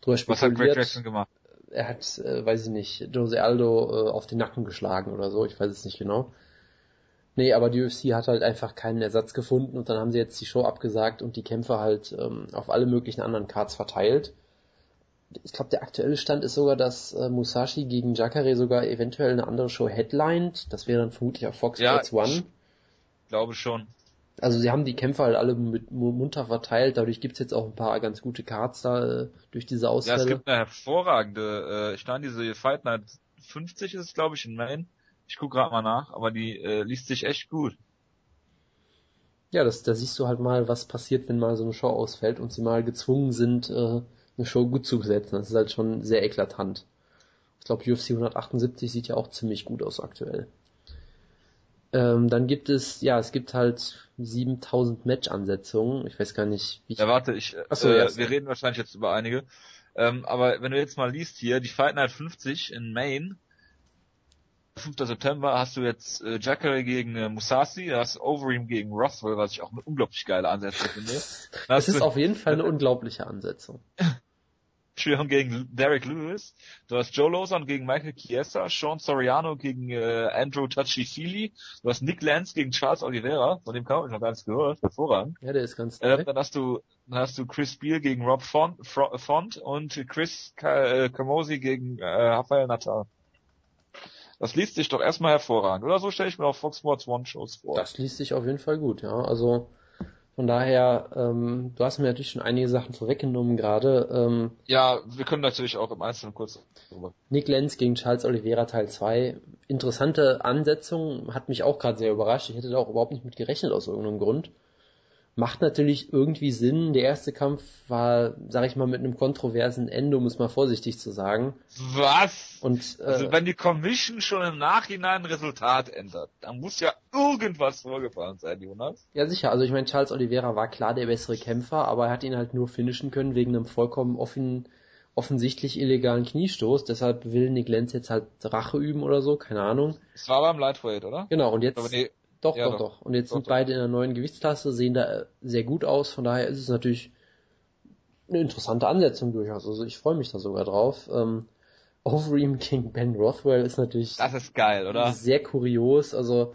drüber spekuliert. Was hat Greg Jackson gemacht? Er hat, äh, weiß ich nicht, Jose Aldo äh, auf den Nacken geschlagen oder so, ich weiß es nicht genau. Nee, aber die UFC hat halt einfach keinen Ersatz gefunden und dann haben sie jetzt die Show abgesagt und die Kämpfe halt ähm, auf alle möglichen anderen Cards verteilt. Ich glaube, der aktuelle Stand ist sogar, dass äh, Musashi gegen Jacare sogar eventuell eine andere Show headlined. Das wäre dann vermutlich auf Fox ja, Sports One. Glaube schon. Also sie haben die Kämpfe halt alle mit, munter verteilt, dadurch gibt's jetzt auch ein paar ganz gute Cards da äh, durch diese Ausfälle. Ja, es gibt eine hervorragende, äh, ich stand diese Fight Night 50 ist es glaube ich in Maine ich guck gerade mal nach, aber die äh, liest sich echt gut. Ja, das, da siehst du halt mal, was passiert, wenn mal so eine Show ausfällt und sie mal gezwungen sind, äh, eine Show gut zu besetzen. Das ist halt schon sehr eklatant. Ich glaube, UFC 178 sieht ja auch ziemlich gut aus aktuell. Ähm, dann gibt es, ja, es gibt halt 7000 Match-Ansetzungen. Ich weiß gar nicht, wie ich... Ja, warte, ich, Achso, äh, ja, wir reden wahrscheinlich jetzt über einige. Ähm, aber wenn du jetzt mal liest hier, die Fight Night 50 in Maine, 5. September hast du jetzt äh, Jacare gegen äh, Musasi, da hast Overeem gegen Rothwell, was ich auch eine unglaublich geile Ansetzung finde. Das ist auf jeden Fall eine unglaubliche Ansetzung. Trion gegen Derek Lewis, du hast Joe Lawson gegen Michael Chiesa, Sean Soriano gegen äh, Andrew Tachifili, du hast Nick Lance gegen Charles Oliveira, von dem habe ich noch gar nichts gehört, hervorragend. Ja, der ist ganz äh, Dann hast du dann hast du Chris Beal gegen Rob Font, Font und Chris Camosi gegen äh, Rafael Natal. Das liest sich doch erstmal hervorragend, oder so stelle ich mir auch Fox Sports One Shows vor. Das liest sich auf jeden Fall gut, ja. Also von daher, ähm, du hast mir natürlich schon einige Sachen vorweggenommen gerade. Ähm, ja, wir können natürlich auch im Einzelnen kurz drüber. Nick Lenz gegen Charles Oliveira Teil 2. Interessante Ansetzung, hat mich auch gerade sehr überrascht. Ich hätte da auch überhaupt nicht mit gerechnet aus irgendeinem Grund. Macht natürlich irgendwie Sinn. Der erste Kampf war, sag ich mal, mit einem kontroversen Ende, um es mal vorsichtig zu sagen. Was? Und äh, Also wenn die Commission schon im Nachhinein ein Resultat ändert, dann muss ja irgendwas vorgefallen sein, Jonas. ja sicher, also ich meine, Charles Oliveira war klar der bessere Kämpfer, aber er hat ihn halt nur finishen können wegen einem vollkommen offen, offensichtlich illegalen Kniestoß. Deshalb will Nick Lenz jetzt halt Rache üben oder so, keine Ahnung. Es war beim Lightweight, oder? Genau, und jetzt Aber nee, Doch, Ja, doch, doch. doch. Und jetzt Doch, sind beide in der neuen Gewichtsklasse, sehen da äh, sehr gut aus. Von daher ist es natürlich eine interessante Ansetzung durchaus. Also ich freue mich da sogar drauf. Ähm, Overeem King Ben Rothwell ist natürlich das ist geil, oder? sehr kurios. Also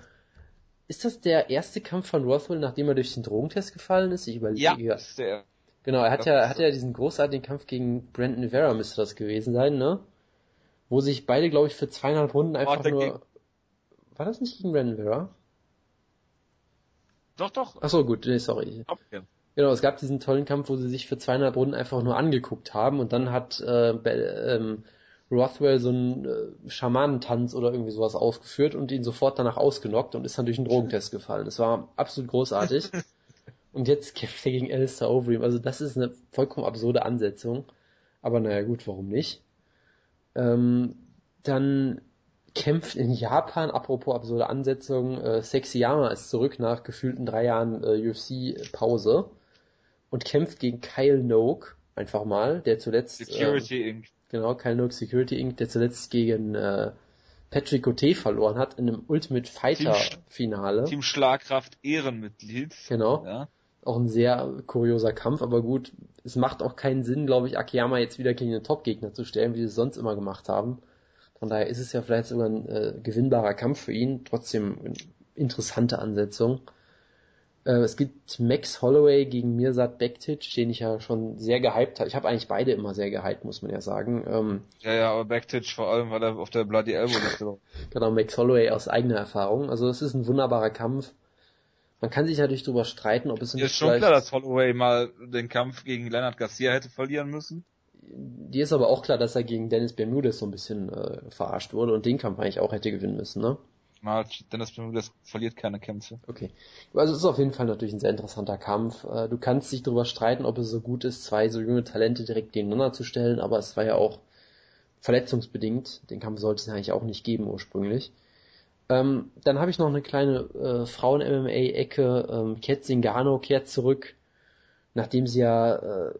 ist das der erste Kampf von Rothwell, nachdem er durch den Drogentest gefallen ist? Ich überlege. Ja, das ist der, Genau, er hat ja, ist hat ja diesen großartigen Kampf gegen Brandon Vera, müsste das gewesen sein, ne? Wo sich beide, glaube ich, für zweieinhalb Runden einfach der nur. gegen- War das nicht gegen Brandon Vera? Doch, doch, Ach so, gut, nee, sorry. Hopkins. Genau, es gab diesen tollen Kampf, wo sie sich für zweieinhalb Runden einfach nur angeguckt haben und dann hat äh, ähm, Rothwell so einen äh, Schamanentanz oder irgendwie sowas aufgeführt und ihn sofort danach ausgenockt und ist dann durch einen Drogentest gefallen. Das war absolut großartig. und jetzt kämpft er gegen Alistair Overeem. Also das ist eine vollkommen absurde Ansetzung. Aber naja, gut, warum nicht? Ähm, dann kämpft in Japan, apropos absurde Ansetzung, äh, Sexyama ist zurück nach gefühlten drei Jahren äh, UFC-Pause und kämpft gegen Kyle Noak, einfach mal, der zuletzt, Security Inc. äh, genau, Kyle Noak Security Inc., der zuletzt gegen äh, Patrick Cote verloren hat in einem Ultimate Fighter Finale. Team Schlagkraft Ehrenmitglied. Genau. Ja. Auch ein sehr kurioser Kampf, aber gut, es macht auch keinen Sinn, glaube ich, Akiyama jetzt wieder gegen den Top-Gegner zu stellen, wie sie es sonst immer gemacht haben. Von daher ist es ja vielleicht sogar ein äh, gewinnbarer Kampf für ihn, trotzdem eine interessante Ansetzung. Äh, es gibt Max Holloway gegen Mirsad Bektic, den ich ja schon sehr gehypt habe. Ich habe eigentlich beide immer sehr gehypt, muss man ja sagen. Ähm, ja, ja, aber Backtitch vor allem, weil er auf der Bloody Elbow Liste. Genau, Max Holloway aus eigener Erfahrung. Also es ist ein wunderbarer Kampf. Man kann sich natürlich darüber streiten, ob es Mir ist schon klar, dass Holloway mal den Kampf gegen Leonard Garcia hätte verlieren müssen. Dir ist aber auch klar, dass er gegen Dennis Bermudez so ein bisschen äh, verarscht wurde und den Kampf eigentlich auch hätte gewinnen müssen, ne? Mal, Dennis Bermudez verliert keine Kämpfe. Okay. Also es ist auf jeden Fall natürlich ein sehr interessanter Kampf. Äh, Du kannst dich darüber streiten, ob es so gut ist, zwei so junge Talente direkt nebeneinander zu stellen, aber es war ja auch verletzungsbedingt. Den Kampf sollte es eigentlich auch nicht geben ursprünglich. Ähm, dann habe ich noch eine kleine äh, Frauen-MMA-Ecke. Ähm, Ket Zingano kehrt zurück, nachdem sie ja äh,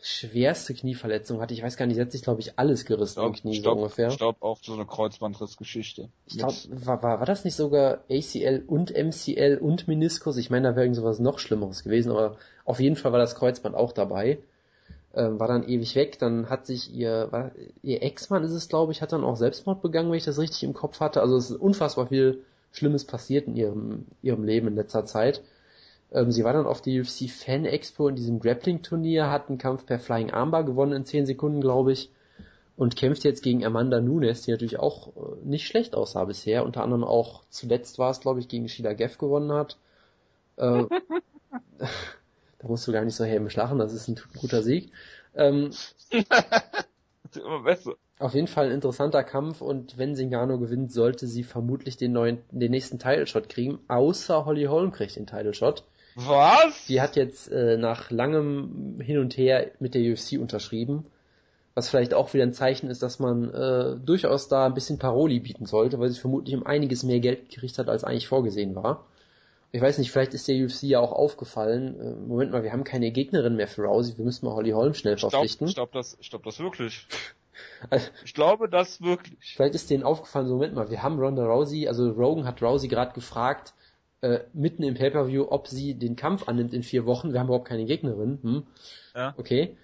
schwerste Knieverletzung hatte. Ich weiß gar nicht, sie hat sich, glaube ich, alles gerissen im Knie so ungefähr. Ich glaube auch so eine Kreuzbandrissgeschichte. Ich glaube, war, war, war das nicht sogar ACL und MCL und Meniskus? Ich meine, da wäre irgend sowas noch Schlimmeres gewesen, aber auf jeden Fall war das Kreuzband auch dabei. Ähm, war dann ewig weg, dann hat sich ihr, war, ihr Ex-Mann ist es, glaube ich, hat dann auch Selbstmord begangen, wenn ich das richtig im Kopf hatte. Also es ist unfassbar viel Schlimmes passiert in ihrem, ihrem Leben in letzter Zeit. Ähm, sie war dann auf die UFC Fan Expo in diesem Grappling-Turnier, hat einen Kampf per Flying Armbar gewonnen in 10 Sekunden, glaube ich und kämpft jetzt gegen Amanda Nunes, die natürlich auch äh, nicht schlecht aussah bisher. Unter anderem auch zuletzt war es, glaube ich, gegen Sheila Geff gewonnen hat. Äh, da musst du gar nicht so hämisch lachen, das ist ein guter Sieg. Ähm, auf jeden Fall ein interessanter Kampf und wenn Singano gewinnt, sollte sie vermutlich den neuen, den nächsten Title Shot kriegen, außer Holly Holm kriegt den Title Shot. Was? Die hat jetzt äh, nach langem Hin und Her mit der UFC unterschrieben. Was vielleicht auch wieder ein Zeichen ist, dass man äh, durchaus da ein bisschen Paroli bieten sollte, weil sie vermutlich um einiges mehr Geld gekriegt hat, als eigentlich vorgesehen war. Ich weiß nicht, vielleicht ist der UFC ja auch aufgefallen. Äh, Moment mal, wir haben keine Gegnerin mehr für Rousey, wir müssen mal Holly Holm schnell glaube verpflichten. ich glaub das, glaub das wirklich. Also, Ich glaube das wirklich. Vielleicht ist denen aufgefallen, so Moment mal, wir haben Ronda Rousey, also Rogan hat Rousey gerade gefragt, äh, mitten im Pay-Per-View, ob sie den Kampf annimmt in vier Wochen. Wir haben überhaupt keine Gegnerin. Hm? Ja. Okay.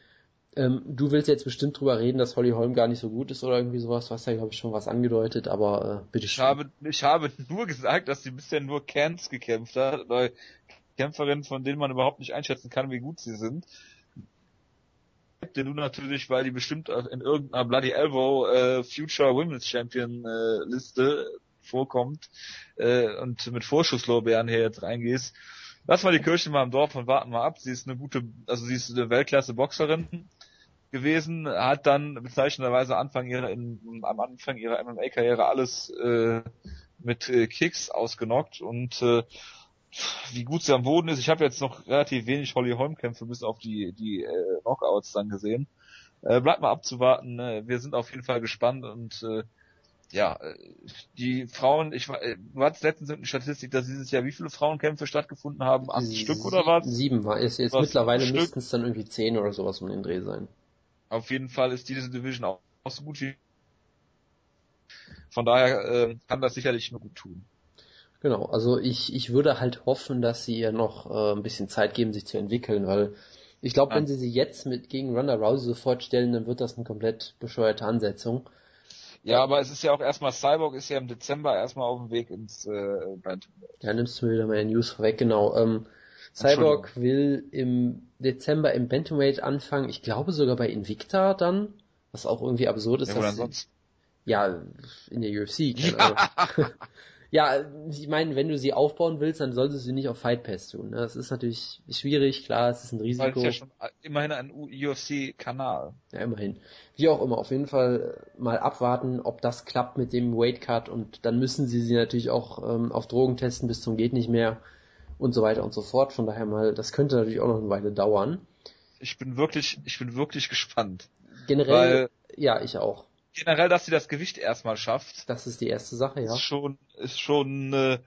Ähm, du willst jetzt bestimmt drüber reden, dass Holly Holm gar nicht so gut ist oder irgendwie sowas. Du hast ja, glaube ich, schon was angedeutet, aber äh, bitte Ich habe, ich habe nur gesagt, dass sie bisher nur Camps gekämpft hat, oder Kämpferinnen, von denen man überhaupt nicht einschätzen kann, wie gut sie sind. Du natürlich, weil die bestimmt in irgendeiner Bloody Elbow äh, Future Women's Champion äh, Liste vorkommt äh, und mit Vorschusslorbeeren hier jetzt reingehst. Lass mal die Kirche mal im Dorf und warten mal ab. Sie ist eine gute, also sie ist eine Weltklasse Boxerin gewesen, hat dann bezeichnenderweise Anfang ihrer, in, am Anfang ihrer MMA-Karriere alles äh, mit äh, Kicks ausgenockt und äh, wie gut sie am Boden ist. Ich habe jetzt noch relativ wenig Holly Holm Kämpfe bis auf die die äh, Knockouts dann gesehen. Äh, bleibt mal abzuwarten. Ne? Wir sind auf jeden Fall gespannt und äh, ja, äh, die Frauen, ich war, äh, du hattest letztens eine Statistik, dass dieses Jahr wie viele Frauenkämpfe stattgefunden haben? Acht Sie Stück oder was? Sieben war es. Jetzt was, mittlerweile müssten es dann irgendwie zehn oder sowas um den Dreh sein. Auf jeden Fall ist diese Division auch, auch so gut wie. Von daher äh, kann das sicherlich nur gut tun. Genau, also ich, ich würde halt hoffen, dass sie ihr noch äh, ein bisschen Zeit geben, sich zu entwickeln, weil ich glaube, ja. wenn sie sie jetzt mit gegen Ronda Rousey sofort stellen, dann wird das eine komplett bescheuerte Ansetzung. Ja, aber es ist ja auch erstmal, Cyborg ist ja im Dezember erstmal auf dem Weg ins äh, Bantamweight. Ja, nimmst du mir wieder meine News vorweg, genau. Ähm, Cyborg will im Dezember im Bantamweight anfangen, ich glaube sogar bei Invicta dann, was auch irgendwie absurd ist. Ja, wo denn sonst? Ja, in der UFC, Ahnung. Ja, ich meine, wenn du sie aufbauen willst, dann solltest du sie nicht auf Fight Pass tun. Ne? Das ist natürlich schwierig, klar, es ist ein Risiko. Das ist ja schon immerhin ein UFC-Kanal. Ja, immerhin. Wie auch immer, auf jeden Fall mal abwarten, ob das klappt mit dem Weight Cut und dann müssen sie sie natürlich auch ähm, auf Drogen testen bis zum geht nicht mehr und so weiter und so fort. Von daher mal, das könnte natürlich auch noch eine Weile dauern. Ich bin wirklich, ich bin wirklich gespannt. Generell, ja, ich auch generell, dass sie das Gewicht erstmal schafft. Das ist die erste Sache, ja. Ist schon, ist schon, äh,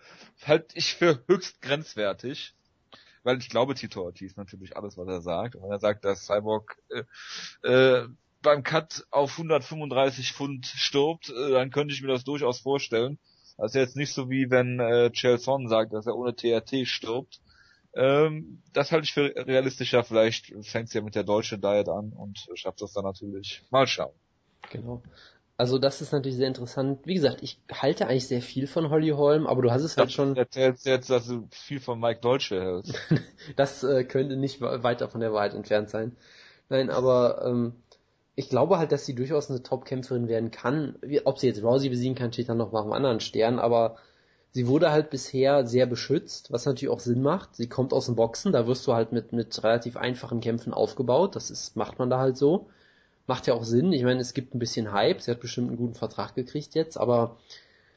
halte ich für höchst grenzwertig. Weil ich glaube, Tito Ortiz natürlich alles, was er sagt. Und wenn er sagt, dass Cyborg äh, äh, beim Cut auf 135 Pfund stirbt, äh, dann könnte ich mir das durchaus vorstellen. Also jetzt nicht so wie wenn äh, Chelson sagt, dass er ohne TRT stirbt. Ähm, das halte ich für realistischer. Vielleicht fängt es ja mit der deutschen Diet an und schafft das dann natürlich. Mal schauen. Genau. Also das ist natürlich sehr interessant. Wie gesagt, ich halte eigentlich sehr viel von Holly Holm, aber du hast es halt schon. Erzählst jetzt, dass du viel von Mike Dolce hältst. das äh, könnte nicht weiter von der Wahrheit entfernt sein. Nein, aber ähm, ich glaube halt, dass sie durchaus eine Top-Kämpferin werden kann. Ob sie jetzt Rousey besiegen kann, steht dann noch mal auf einem anderen Stern, aber sie wurde halt bisher sehr beschützt, was natürlich auch Sinn macht. Sie kommt aus dem Boxen, da wirst du halt mit, mit relativ einfachen Kämpfen aufgebaut. Das ist, macht man da halt so macht ja auch Sinn. Ich meine, es gibt ein bisschen Hype. Sie hat bestimmt einen guten Vertrag gekriegt jetzt, aber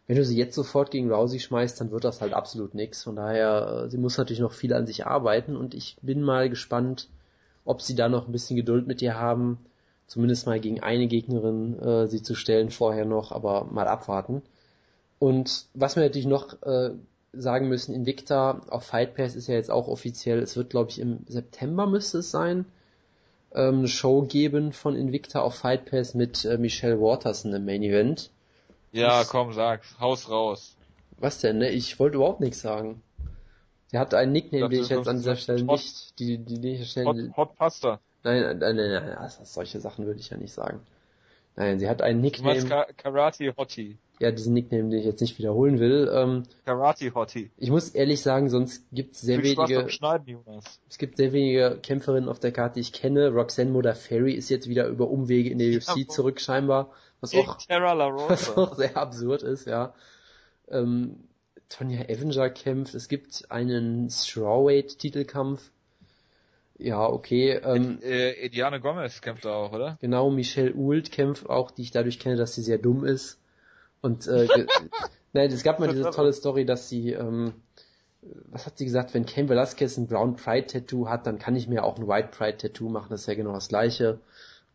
wenn du sie jetzt sofort gegen Rousey schmeißt, dann wird das halt absolut nix. Von daher, äh, sie muss natürlich noch viel an sich arbeiten und ich bin mal gespannt, ob sie da noch ein bisschen Geduld mit ihr haben, zumindest mal gegen eine Gegnerin äh, sie zu stellen vorher noch, aber mal abwarten. Und was wir natürlich noch äh, sagen müssen, Invicta auf Fight Pass ist ja jetzt auch offiziell, es wird glaube ich im September müsste es sein, ähm, Show geben von Invicta auf Fight Pass mit äh, Michelle Waterson im Main Event. Ja, das, komm, sag, haus raus. Was denn, ne? Ich wollte überhaupt nichts sagen. Sie hat einen Nickname, den ich jetzt an dieser Stelle Hot, nicht, die, die, die ich. Hot, Hot Pasta. Nein, nein, nein, nein, nein, also solche Sachen würde ich ja nicht sagen. Nein, sie hat einen Nickname. Du Karate Hottie ja, diesen Nickname, den ich jetzt nicht wiederholen will. Ähm, Karate Hottie. Ich muss ehrlich sagen, sonst gibt es sehr Viel wenige. Es gibt sehr wenige Kämpferinnen auf der Karte, die ich kenne. Roxanne Modafferi ist jetzt wieder über Umwege in der UFC zurück scheinbar, was auch, was auch sehr absurd ist, ja. Ähm, Tonya Avenger kämpft. Es gibt einen Strawweight-Titelkampf. Ja, okay. Ähm, äh, Ediane Gomez kämpft auch, oder? Genau, Michelle Ult kämpft auch, die ich dadurch kenne, dass sie sehr dumm ist. Und äh, nein, es gab mal diese tolle Story, dass sie, ähm, was hat sie gesagt, wenn Ken Velasquez ein Brown Pride Tattoo hat, dann kann ich mir auch ein White Pride Tattoo machen, das ist ja genau das gleiche.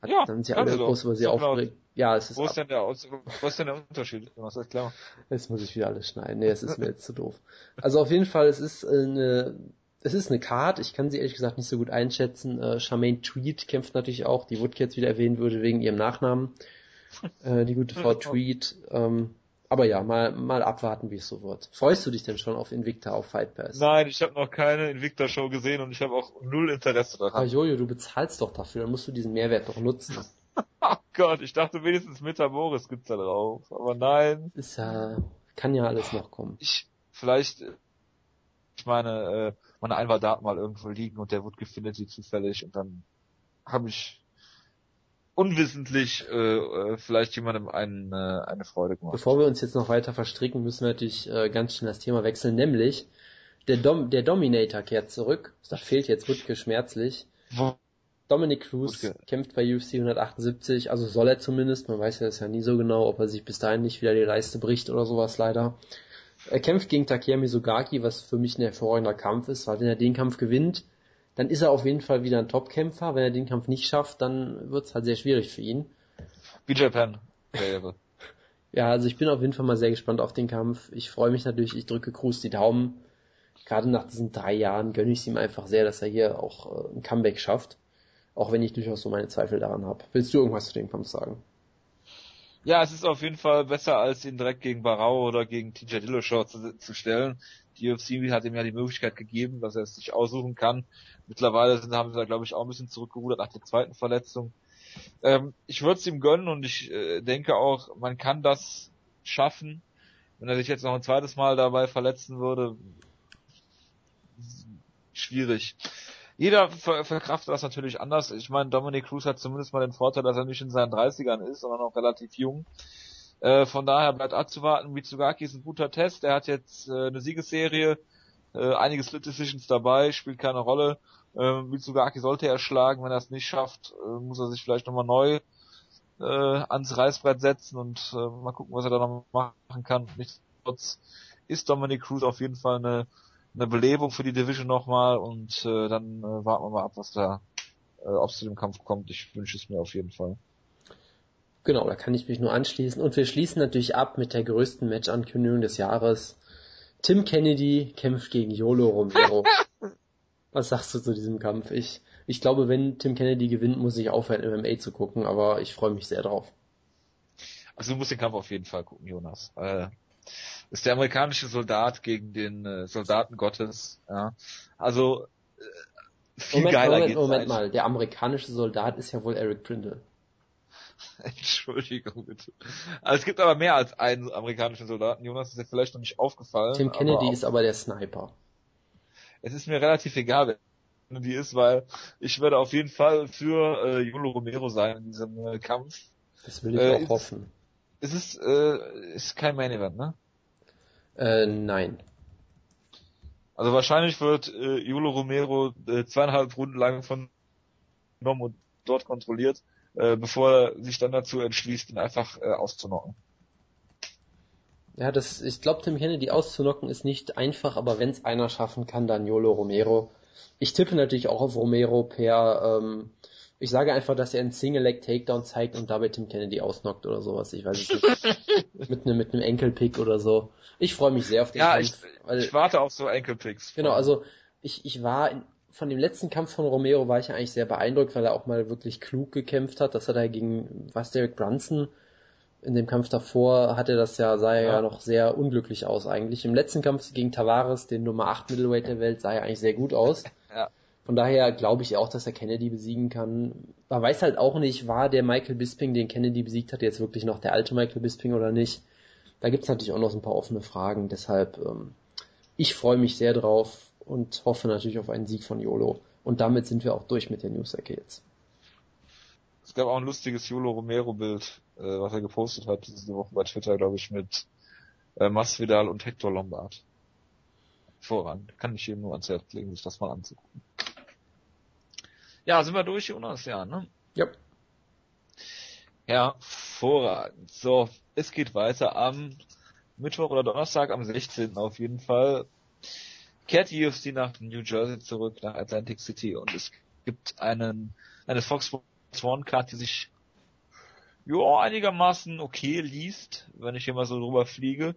Hat, ja, dann sind sie alle groß über sie aufgeregt. Ja, es ist wo ist, denn der, wo ist denn der Unterschied? Was ist klar? Jetzt muss ich wieder alles schneiden. Nee, es ist mir jetzt zu doof. Also auf jeden Fall, es ist eine, es ist eine Card. Ich kann sie ehrlich gesagt nicht so gut einschätzen. Äh, Charmaine Tweed kämpft natürlich auch, die jetzt wieder erwähnen würde wegen ihrem Nachnamen äh, die gute Frau Tweet. Ähm, aber ja, mal, mal abwarten, wie es so wird. Freust du dich denn schon auf Invicta auf Fight Pass? Nein, ich habe noch keine Invicta-Show gesehen und ich habe auch null Interesse daran. Aber Jojo, du bezahlst doch dafür, dann musst du diesen Mehrwert doch nutzen. oh Gott, ich dachte wenigstens Metamoris gibt's da drauf. Aber nein. Ist ja, kann ja alles noch kommen. Ich, vielleicht, ich meine, äh, meine Einwahldaten mal irgendwo liegen und der Wutke findet sie zufällig und dann habe ich unwissentlich äh, äh, vielleicht jemandem einen, äh, eine Freude gemacht. Bevor wir uns jetzt noch weiter verstricken, müssen wir natürlich äh, ganz schnell das Thema wechseln, nämlich der, Dom der Dominator kehrt zurück. Das fehlt jetzt Wutke schmerzlich. Wo? Dominic Cruz Wutke. kämpft bei UFC 178, also soll er zumindest, man weiß ja das ja nie so genau, ob er sich bis dahin nicht wieder die Leiste bricht oder sowas leider. Er kämpft gegen Takeya Mizugaki, was für mich ein hervorragender Kampf ist, weil wenn er den Kampf gewinnt, dann ist er auf jeden Fall wieder ein Topkämpfer. Wenn er den Kampf nicht schafft, dann wird es halt sehr schwierig für ihn. Wie Japan. ja, also ich bin auf jeden Fall mal sehr gespannt auf den Kampf. Ich freue mich natürlich, ich drücke Cruz die Daumen. Gerade nach diesen drei Jahren gönne ich es ihm einfach sehr, dass er hier auch äh, ein Comeback schafft. Auch wenn ich durchaus so meine Zweifel daran habe. Willst du irgendwas zu dem Kampf sagen? Ja, es ist auf jeden Fall besser, als ihn direkt gegen Barao oder gegen TJ Dillashaw zu, zu stellen. Die UFC hat ihm ja die Möglichkeit gegeben, dass er es sich aussuchen kann. Mittlerweile sind, haben sie da, glaube ich, auch ein bisschen zurückgerudert nach der zweiten Verletzung. Ähm, ich würde es ihm gönnen und ich äh, denke auch, man kann das schaffen. Wenn er sich jetzt noch ein zweites Mal dabei verletzen würde, schwierig. Jeder ver verkraftet das natürlich anders. Ich meine, Dominic Cruz hat zumindest mal den Vorteil, dass er nicht in seinen 30ern ist, sondern noch relativ jung. Äh, von daher bleibt abzuwarten. Mitsugaki ist ein guter Test. Er hat jetzt äh, eine Siegesserie, äh, einige Split Decisions dabei, spielt keine Rolle. Äh, Mitsugaki sollte er schlagen. Wenn er es nicht schafft, äh, muss er sich vielleicht nochmal neu äh, ans Reißbrett setzen und äh, mal gucken, was er da noch machen kann. Nichtsdestotrotz ist Dominic Cruz auf jeden Fall eine eine Belebung für die Division nochmal und äh, dann äh, warten wir mal ab, was da, äh, ob es zu dem Kampf kommt. Ich wünsche es mir auf jeden Fall. Genau, da kann ich mich nur anschließen. Und wir schließen natürlich ab mit der größten Match-Ankündigung des Jahres. Tim Kennedy kämpft gegen Yolo Romero. Was sagst du zu diesem Kampf? Ich, ich glaube, wenn Tim Kennedy gewinnt, muss ich aufhören, MMA zu gucken, aber ich freue mich sehr drauf. Also du musst den Kampf auf jeden Fall gucken, Jonas. Äh, ist der amerikanische Soldat gegen den äh, Soldaten Gottes. Ja. Also äh, viel Moment, geiler Moment, Moment mal, der amerikanische Soldat ist ja wohl Eric Prindle. Entschuldigung bitte. Also es gibt aber mehr als einen amerikanischen Soldaten. Jonas ist ja vielleicht noch nicht aufgefallen. Tim Kennedy aber ist aber der Sniper. Es ist mir relativ egal, wer Kennedy ist, weil ich werde auf jeden Fall für äh, Yolo Romero sein in diesem äh, Kampf. Das will ich äh, auch hoffen. Es ist, äh, ist kein Main Event, ne? Äh, nein. Also wahrscheinlich wird äh, Yolo Romero äh, zweieinhalb Runden lang von genommen und dort kontrolliert, äh, bevor er sich dann dazu entschließt, ihn einfach äh, auszunocken. Ja, das, ich glaube, Tim Kennedy auszunocken ist nicht einfach, aber wenn es einer schaffen kann, dann Yolo Romero. Ich tippe natürlich auch auf Romero per ähm, ich sage einfach, dass er einen Single-Leg-Takedown zeigt und dabei Tim Kennedy ausnockt oder sowas. Ich weiß es nicht. mit einem mit einem Enkelpick oder so. Ich freue mich sehr auf den ja, Kampf. Ja, ich, ich warte auf so Enkelpicks. Genau, also ich, ich war in, von dem letzten Kampf von Romero war ich eigentlich sehr beeindruckt, weil er auch mal wirklich klug gekämpft hat. Das hat er gegen was Derek Brunson in dem Kampf davor hatte das ja, sah er ja. ja noch sehr unglücklich aus eigentlich. Im letzten Kampf gegen Tavares, den Nummer 8 Middleweight der Welt, sah er eigentlich sehr gut aus. Ja. Von daher glaube ich auch, dass er Kennedy besiegen kann. Man weiß halt auch nicht, war der Michael Bisping, den Kennedy besiegt hat, jetzt wirklich noch der alte Michael Bisping oder nicht. Da gibt es natürlich auch noch so ein paar offene Fragen. Deshalb, ähm, ich freue mich sehr drauf und hoffe natürlich auf einen Sieg von Yolo. Und damit sind wir auch durch mit der News-Ecke jetzt. Es gab auch ein lustiges Yolo Romero-Bild, äh, was er gepostet hat diese Woche bei Twitter, glaube ich, mit äh, Masvidal und Hector Lombard. Voran. Kann ich jedem nur ans Herz legen, sich das mal anzugucken. Ja, sind wir durch, Jonas? Ja, ne? Ja. Hervorragend. So, es geht weiter am Mittwoch oder Donnerstag, am 16. auf jeden Fall. Kehrt die UFC nach New Jersey zurück, nach Atlantic City und es gibt einen, eine Fox Sports One Card, die sich ja, einigermaßen okay liest, wenn ich hier mal so drüber fliege.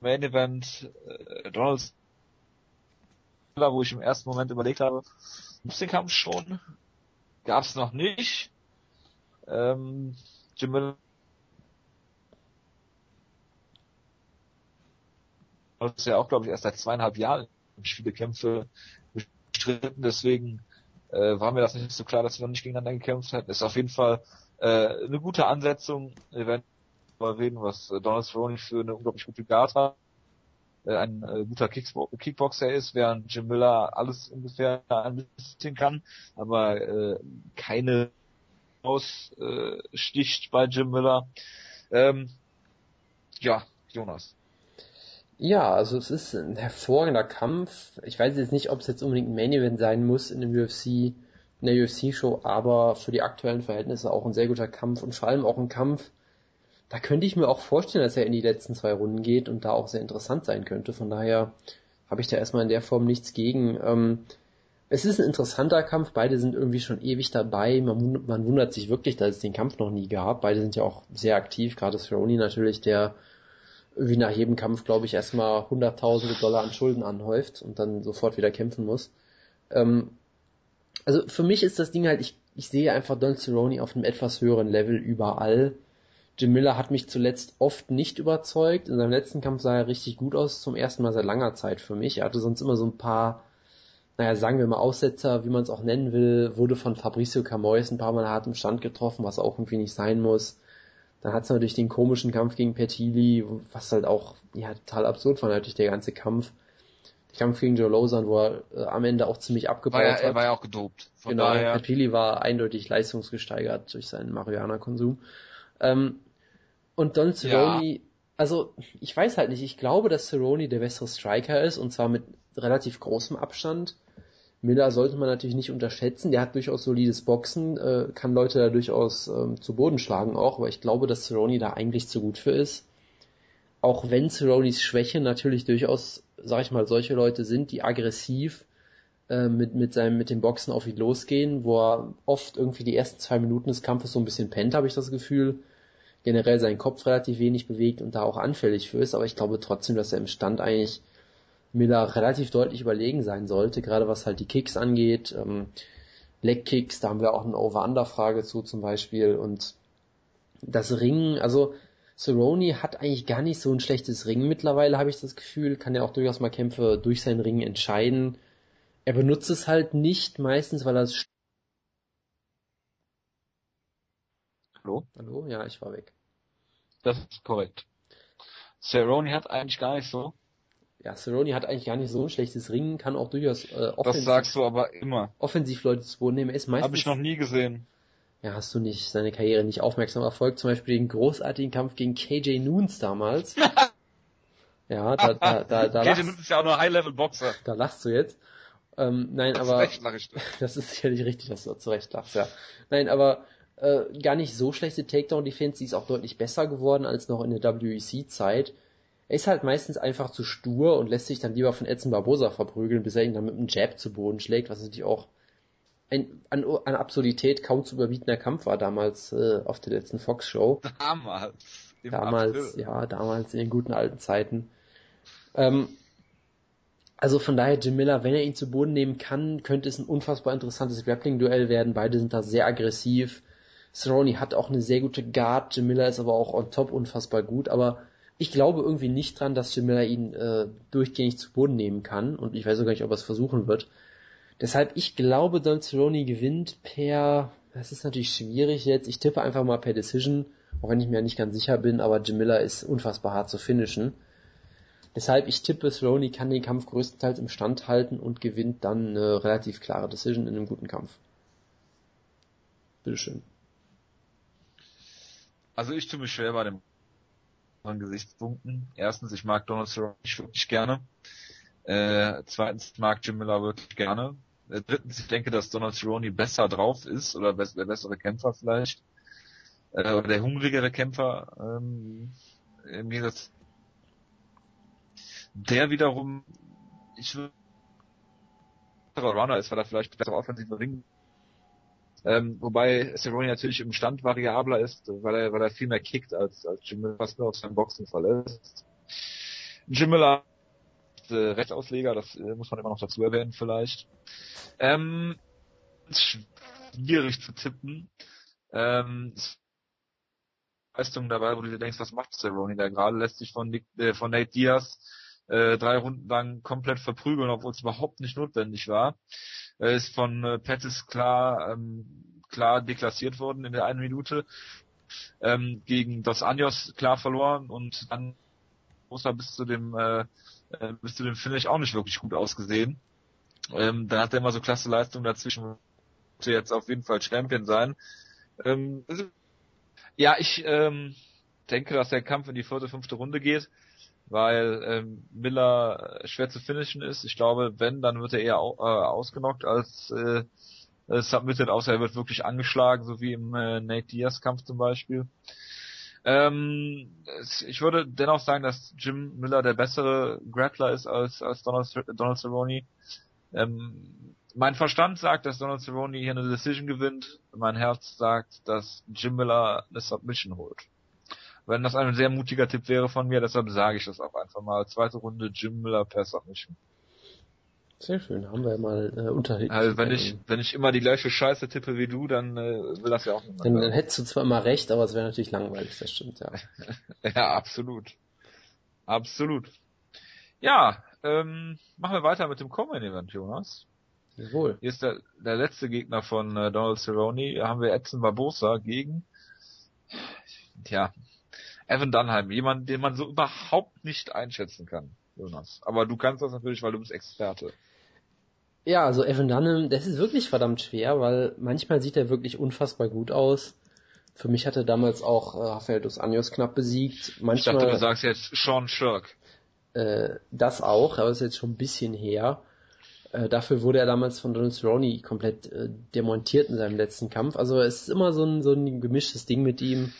Main Event äh, Donald wo ich im ersten Moment überlegt habe, Gibt's den Kampf schon? Gab's noch nicht. Ähm, Jim Miller ist ja auch, glaube ich, erst seit zweieinhalb Jahren viele Kämpfe bestritten, deswegen äh, war mir das nicht so klar, dass wir noch nicht gegeneinander gekämpft hätten. Ist auf jeden Fall äh, eine gute Ansetzung. Wir werden mal reden, was Donald Cerrone für eine unglaublich gute Guard hat äh, ein äh, guter Kickbo Kickboxer ist, während Jim Miller alles ungefähr ein bisschen kann, aber äh, keine aussticht äh, bei Jim Miller. Ähm, ja, Jonas. Ja, also es ist ein hervorragender Kampf. Ich weiß jetzt nicht, ob es jetzt unbedingt ein Main Event sein muss in dem UFC, in der UFC Show, aber für die aktuellen Verhältnisse auch ein sehr guter Kampf und vor allem auch ein Kampf, da könnte ich mir auch vorstellen, dass er in die letzten zwei Runden geht und da auch sehr interessant sein könnte. Von daher habe ich da erstmal in der Form nichts gegen. Ähm, es ist ein interessanter Kampf, beide sind irgendwie schon ewig dabei. Man, man, wundert sich wirklich, dass es den Kampf noch nie gab. Beide sind ja auch sehr aktiv, gerade Cerrone natürlich, der wie nach jedem Kampf, glaube ich, erstmal hunderttausende Dollar an Schulden anhäuft und dann sofort wieder kämpfen muss. Ähm, also für mich ist das Ding halt, ich, ich sehe einfach Don Cerrone auf einem etwas höheren Level überall. Jim Miller hat mich zuletzt oft nicht überzeugt. In seinem letzten Kampf sah er richtig gut aus, zum ersten Mal seit langer Zeit für mich. Er hatte sonst immer so ein paar, naja, sagen wir mal Aussetzer, wie man es auch nennen will, wurde von Fabricio Camoes ein paar Mal hart im Stand getroffen, was auch irgendwie nicht sein muss. Dann hat es natürlich den komischen Kampf gegen Petili, was halt auch ja total absurd war natürlich der ganze Kampf. Der Kampf gegen Joe Lozan, wo er äh, am Ende auch ziemlich abgebaut war ja, hat. Er war ja auch gedopt. Von genau, daher... Petili war eindeutig leistungsgesteigert durch seinen Marihuana-Konsum. Ähm, und Don Cerrone, ja. also ich weiß halt nicht, ich glaube, dass Cerrone der bessere Striker ist und zwar mit relativ großem Abstand. Miller sollte man natürlich nicht unterschätzen. Der hat durchaus solides Boxen, äh, kann Leute da durchaus ähm, zu Boden schlagen auch, aber ich glaube, dass Cerrone da eigentlich zu gut für ist. Auch wenn Cerrones Schwäche natürlich durchaus, sag ich mal, solche Leute sind, die aggressiv äh, mit, mit seinem, mit dem Boxen auf ihn losgehen, wo er oft irgendwie die ersten zwei Minuten des Kampfes so ein bisschen pennt, habe ich das Gefühl. Generell seinen Kopf relativ wenig bewegt und da auch anfällig für ist, aber ich glaube trotzdem, dass er im Stand eigentlich Miller relativ deutlich überlegen sein sollte, gerade was halt die Kicks angeht. Ähm, Leg-Kicks, da haben wir auch eine Over-Under-Frage zu zum Beispiel und das Ringen, also Cerrone hat eigentlich gar nicht so ein schlechtes Ringen mittlerweile, habe ich das Gefühl, kann ja auch durchaus mal Kämpfe durch sein Ringen entscheiden. Er benutzt es halt nicht meistens, weil er es Hallo? Hallo? Ja, ich war weg. Das ist korrekt. Cerrone hat eigentlich gar nicht so ja, Cerrone hat eigentlich gar nicht so ein schlechtes Ringen, kann auch durchaus äh, offensiv, das sagst du aber immer. offensiv Leute zu Boden nehmen. Er ist meistens, Hab ich noch nie gesehen. Ja, hast du nicht seine Karriere nicht aufmerksam verfolgt? Zum Beispiel den großartigen Kampf gegen KJ Noons damals. ja, da, da, da, da KJ Noons ist ja auch nur High-Level-Boxer. Da lachst du jetzt. Ähm, nein, aber Recht lach ich. das ist sicherlich richtig, dass du zurecht lachst, ja. Nein, aber äh, gar nicht so schlechte Takedown-Defense, die ist auch deutlich besser geworden als noch in der WEC-Zeit. Er ist halt meistens einfach zu stur und lässt sich dann lieber von Edson Barbosa verprügeln, bis er ihn dann mit einem Jab zu Boden schlägt, was natürlich auch ein an, an Absurdität kaum zu überbietender Kampf war damals äh, auf der letzten Fox Show. Damals. damals, April. ja, damals in den guten alten Zeiten. Ähm, also von daher Jim Miller, wenn er ihn zu Boden nehmen kann, könnte es ein unfassbar interessantes Grappling-Duell werden. Beide sind da sehr aggressiv. Cerrone hat auch eine sehr gute Guard, Jim Miller ist aber auch on top unfassbar gut, aber ich glaube irgendwie nicht dran, dass Miller ihn äh, durchgängig zu Boden nehmen kann und ich weiß auch gar nicht, ob er es versuchen wird. Deshalb, ich glaube, Don Cerrone gewinnt per, das ist natürlich schwierig jetzt, ich tippe einfach mal per Decision, auch wenn ich mir nicht ganz sicher bin, aber Miller ist unfassbar hart zu finishen. Deshalb, ich tippe, Cerrone kann den Kampf größtenteils im Stand halten und gewinnt dann eine relativ klare Decision in einem guten Kampf. Bitteschön. Also ich tue mich schwer bei dem mehreren Gesichtspunkten. Erstens, ich mag Donald Cerrone wirklich gerne. Äh, zweitens mag Jim Miller wirklich gerne. Äh, drittens, ich denke, dass Donald Cerrone besser drauf ist oder der bessere Kämpfer vielleicht. Äh, oder der hungrigere Kämpfer ähm, im Gegensatz. Der wiederum, ich würde Runner ist, weil er vielleicht besser offensive Ring ähm, wobei Cerrone natürlich im Stand variabler ist, weil er, weil er viel mehr kickt als, als Jim Miller, was nur aus seinem Boxen verlässt. Jim Miller ist, äh, Rechtsausleger, das äh, muss man immer noch dazu erwähnen vielleicht. Ähm, schwierig zu tippen. Ähm, Leistung dabei, wo du dir denkst, was macht Cerrone da gerade? Lässt sich von, Nick, äh, von Nate Diaz äh, drei Runden lang komplett verprügeln, obwohl es überhaupt nicht notwendig war. Er ist von äh, Pettis klar, ähm, klar deklassiert worden in der einen Minute. Ähm, gegen Dos Anjos klar verloren und dann muss er bis zu dem äh, äh, bis zu dem Finish auch nicht wirklich gut ausgesehen. Ähm, dann hat er immer so klasse Leistung dazwischen, muss jetzt auf jeden Fall Champion sein. Ähm, ja, ich ähm, denke, dass der Kampf in die vierte, fünfte Runde geht weil ähm, Miller schwer zu finishen ist. Ich glaube, wenn, dann wird er eher au äh, ausgenockt als äh, submitted, außer er wird wirklich angeschlagen, so wie im äh, Nate Diaz Kampf zum Beispiel. Ähm, ich würde dennoch sagen, dass Jim Miller der bessere Grappler ist als, als Donald, Donald Cerrone. Ähm, mein Verstand sagt, dass Donald Cerrone hier eine Decision gewinnt. Mein Herz sagt, dass Jim Miller eine Submission holt. Wenn das ein sehr mutiger Tipp wäre von mir, deshalb sage ich das auch einfach mal. Zweite Runde Jim Miller per Submission. Sehr schön, haben wir mal äh, unterrichtet. Also wenn ich, wenn ich immer die gleiche Scheiße tippe wie du, dann äh, will das ja auch niemand. Dann, dann hättest du zwar immer recht, aber es wäre natürlich langweilig, das stimmt, ja. ja, absolut. Absolut. Ja, ähm, machen wir weiter mit dem Common Event, Jonas. Jawohl. Hier ist der, der letzte Gegner von äh, Donald Cerrone. Hier haben wir Edson Barbosa gegen, tja, Evan Dunham. Jemand, den man so überhaupt nicht einschätzen kann, Jonas. Aber du kannst das natürlich, weil du bist Experte. Ja, also Evan Dunham, das ist wirklich verdammt schwer, weil manchmal sieht er wirklich unfassbar gut aus. Für mich hat er damals auch äh, Rafael dos Anjos knapp besiegt. Manchmal, ich dachte, du sagst jetzt Sean Shirk. Äh, das auch, aber das ist jetzt schon ein bisschen her. Äh, dafür wurde er damals von Donald Cerrone komplett äh, demontiert in seinem letzten Kampf. Also es ist immer so ein, so ein gemischtes Ding mit ihm.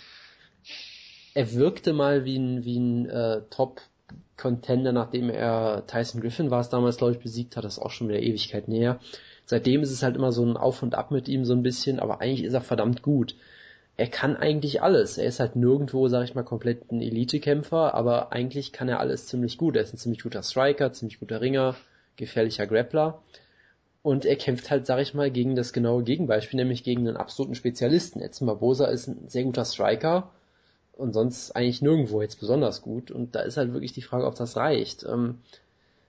Er wirkte mal wie ein, wie ein äh, Top-Contender, nachdem er Tyson Griffin war es damals, glaube ich, besiegt hat. Das auch schon wieder Ewigkeit näher. Seitdem ist es halt immer so ein Auf und Ab mit ihm so ein bisschen, aber eigentlich ist er verdammt gut. Er kann eigentlich alles. Er ist halt nirgendwo, sag ich mal, komplett ein Elite-Kämpfer, aber eigentlich kann er alles ziemlich gut. Er ist ein ziemlich guter Striker, ziemlich guter Ringer, gefährlicher Grappler. Und er kämpft halt, sag ich mal, gegen das genaue Gegenbeispiel, nämlich gegen einen absoluten Spezialisten. Edson Barbosa ist ein sehr guter Striker und sonst eigentlich nirgendwo jetzt besonders gut. Und da ist halt wirklich die Frage, ob das reicht. Ähm,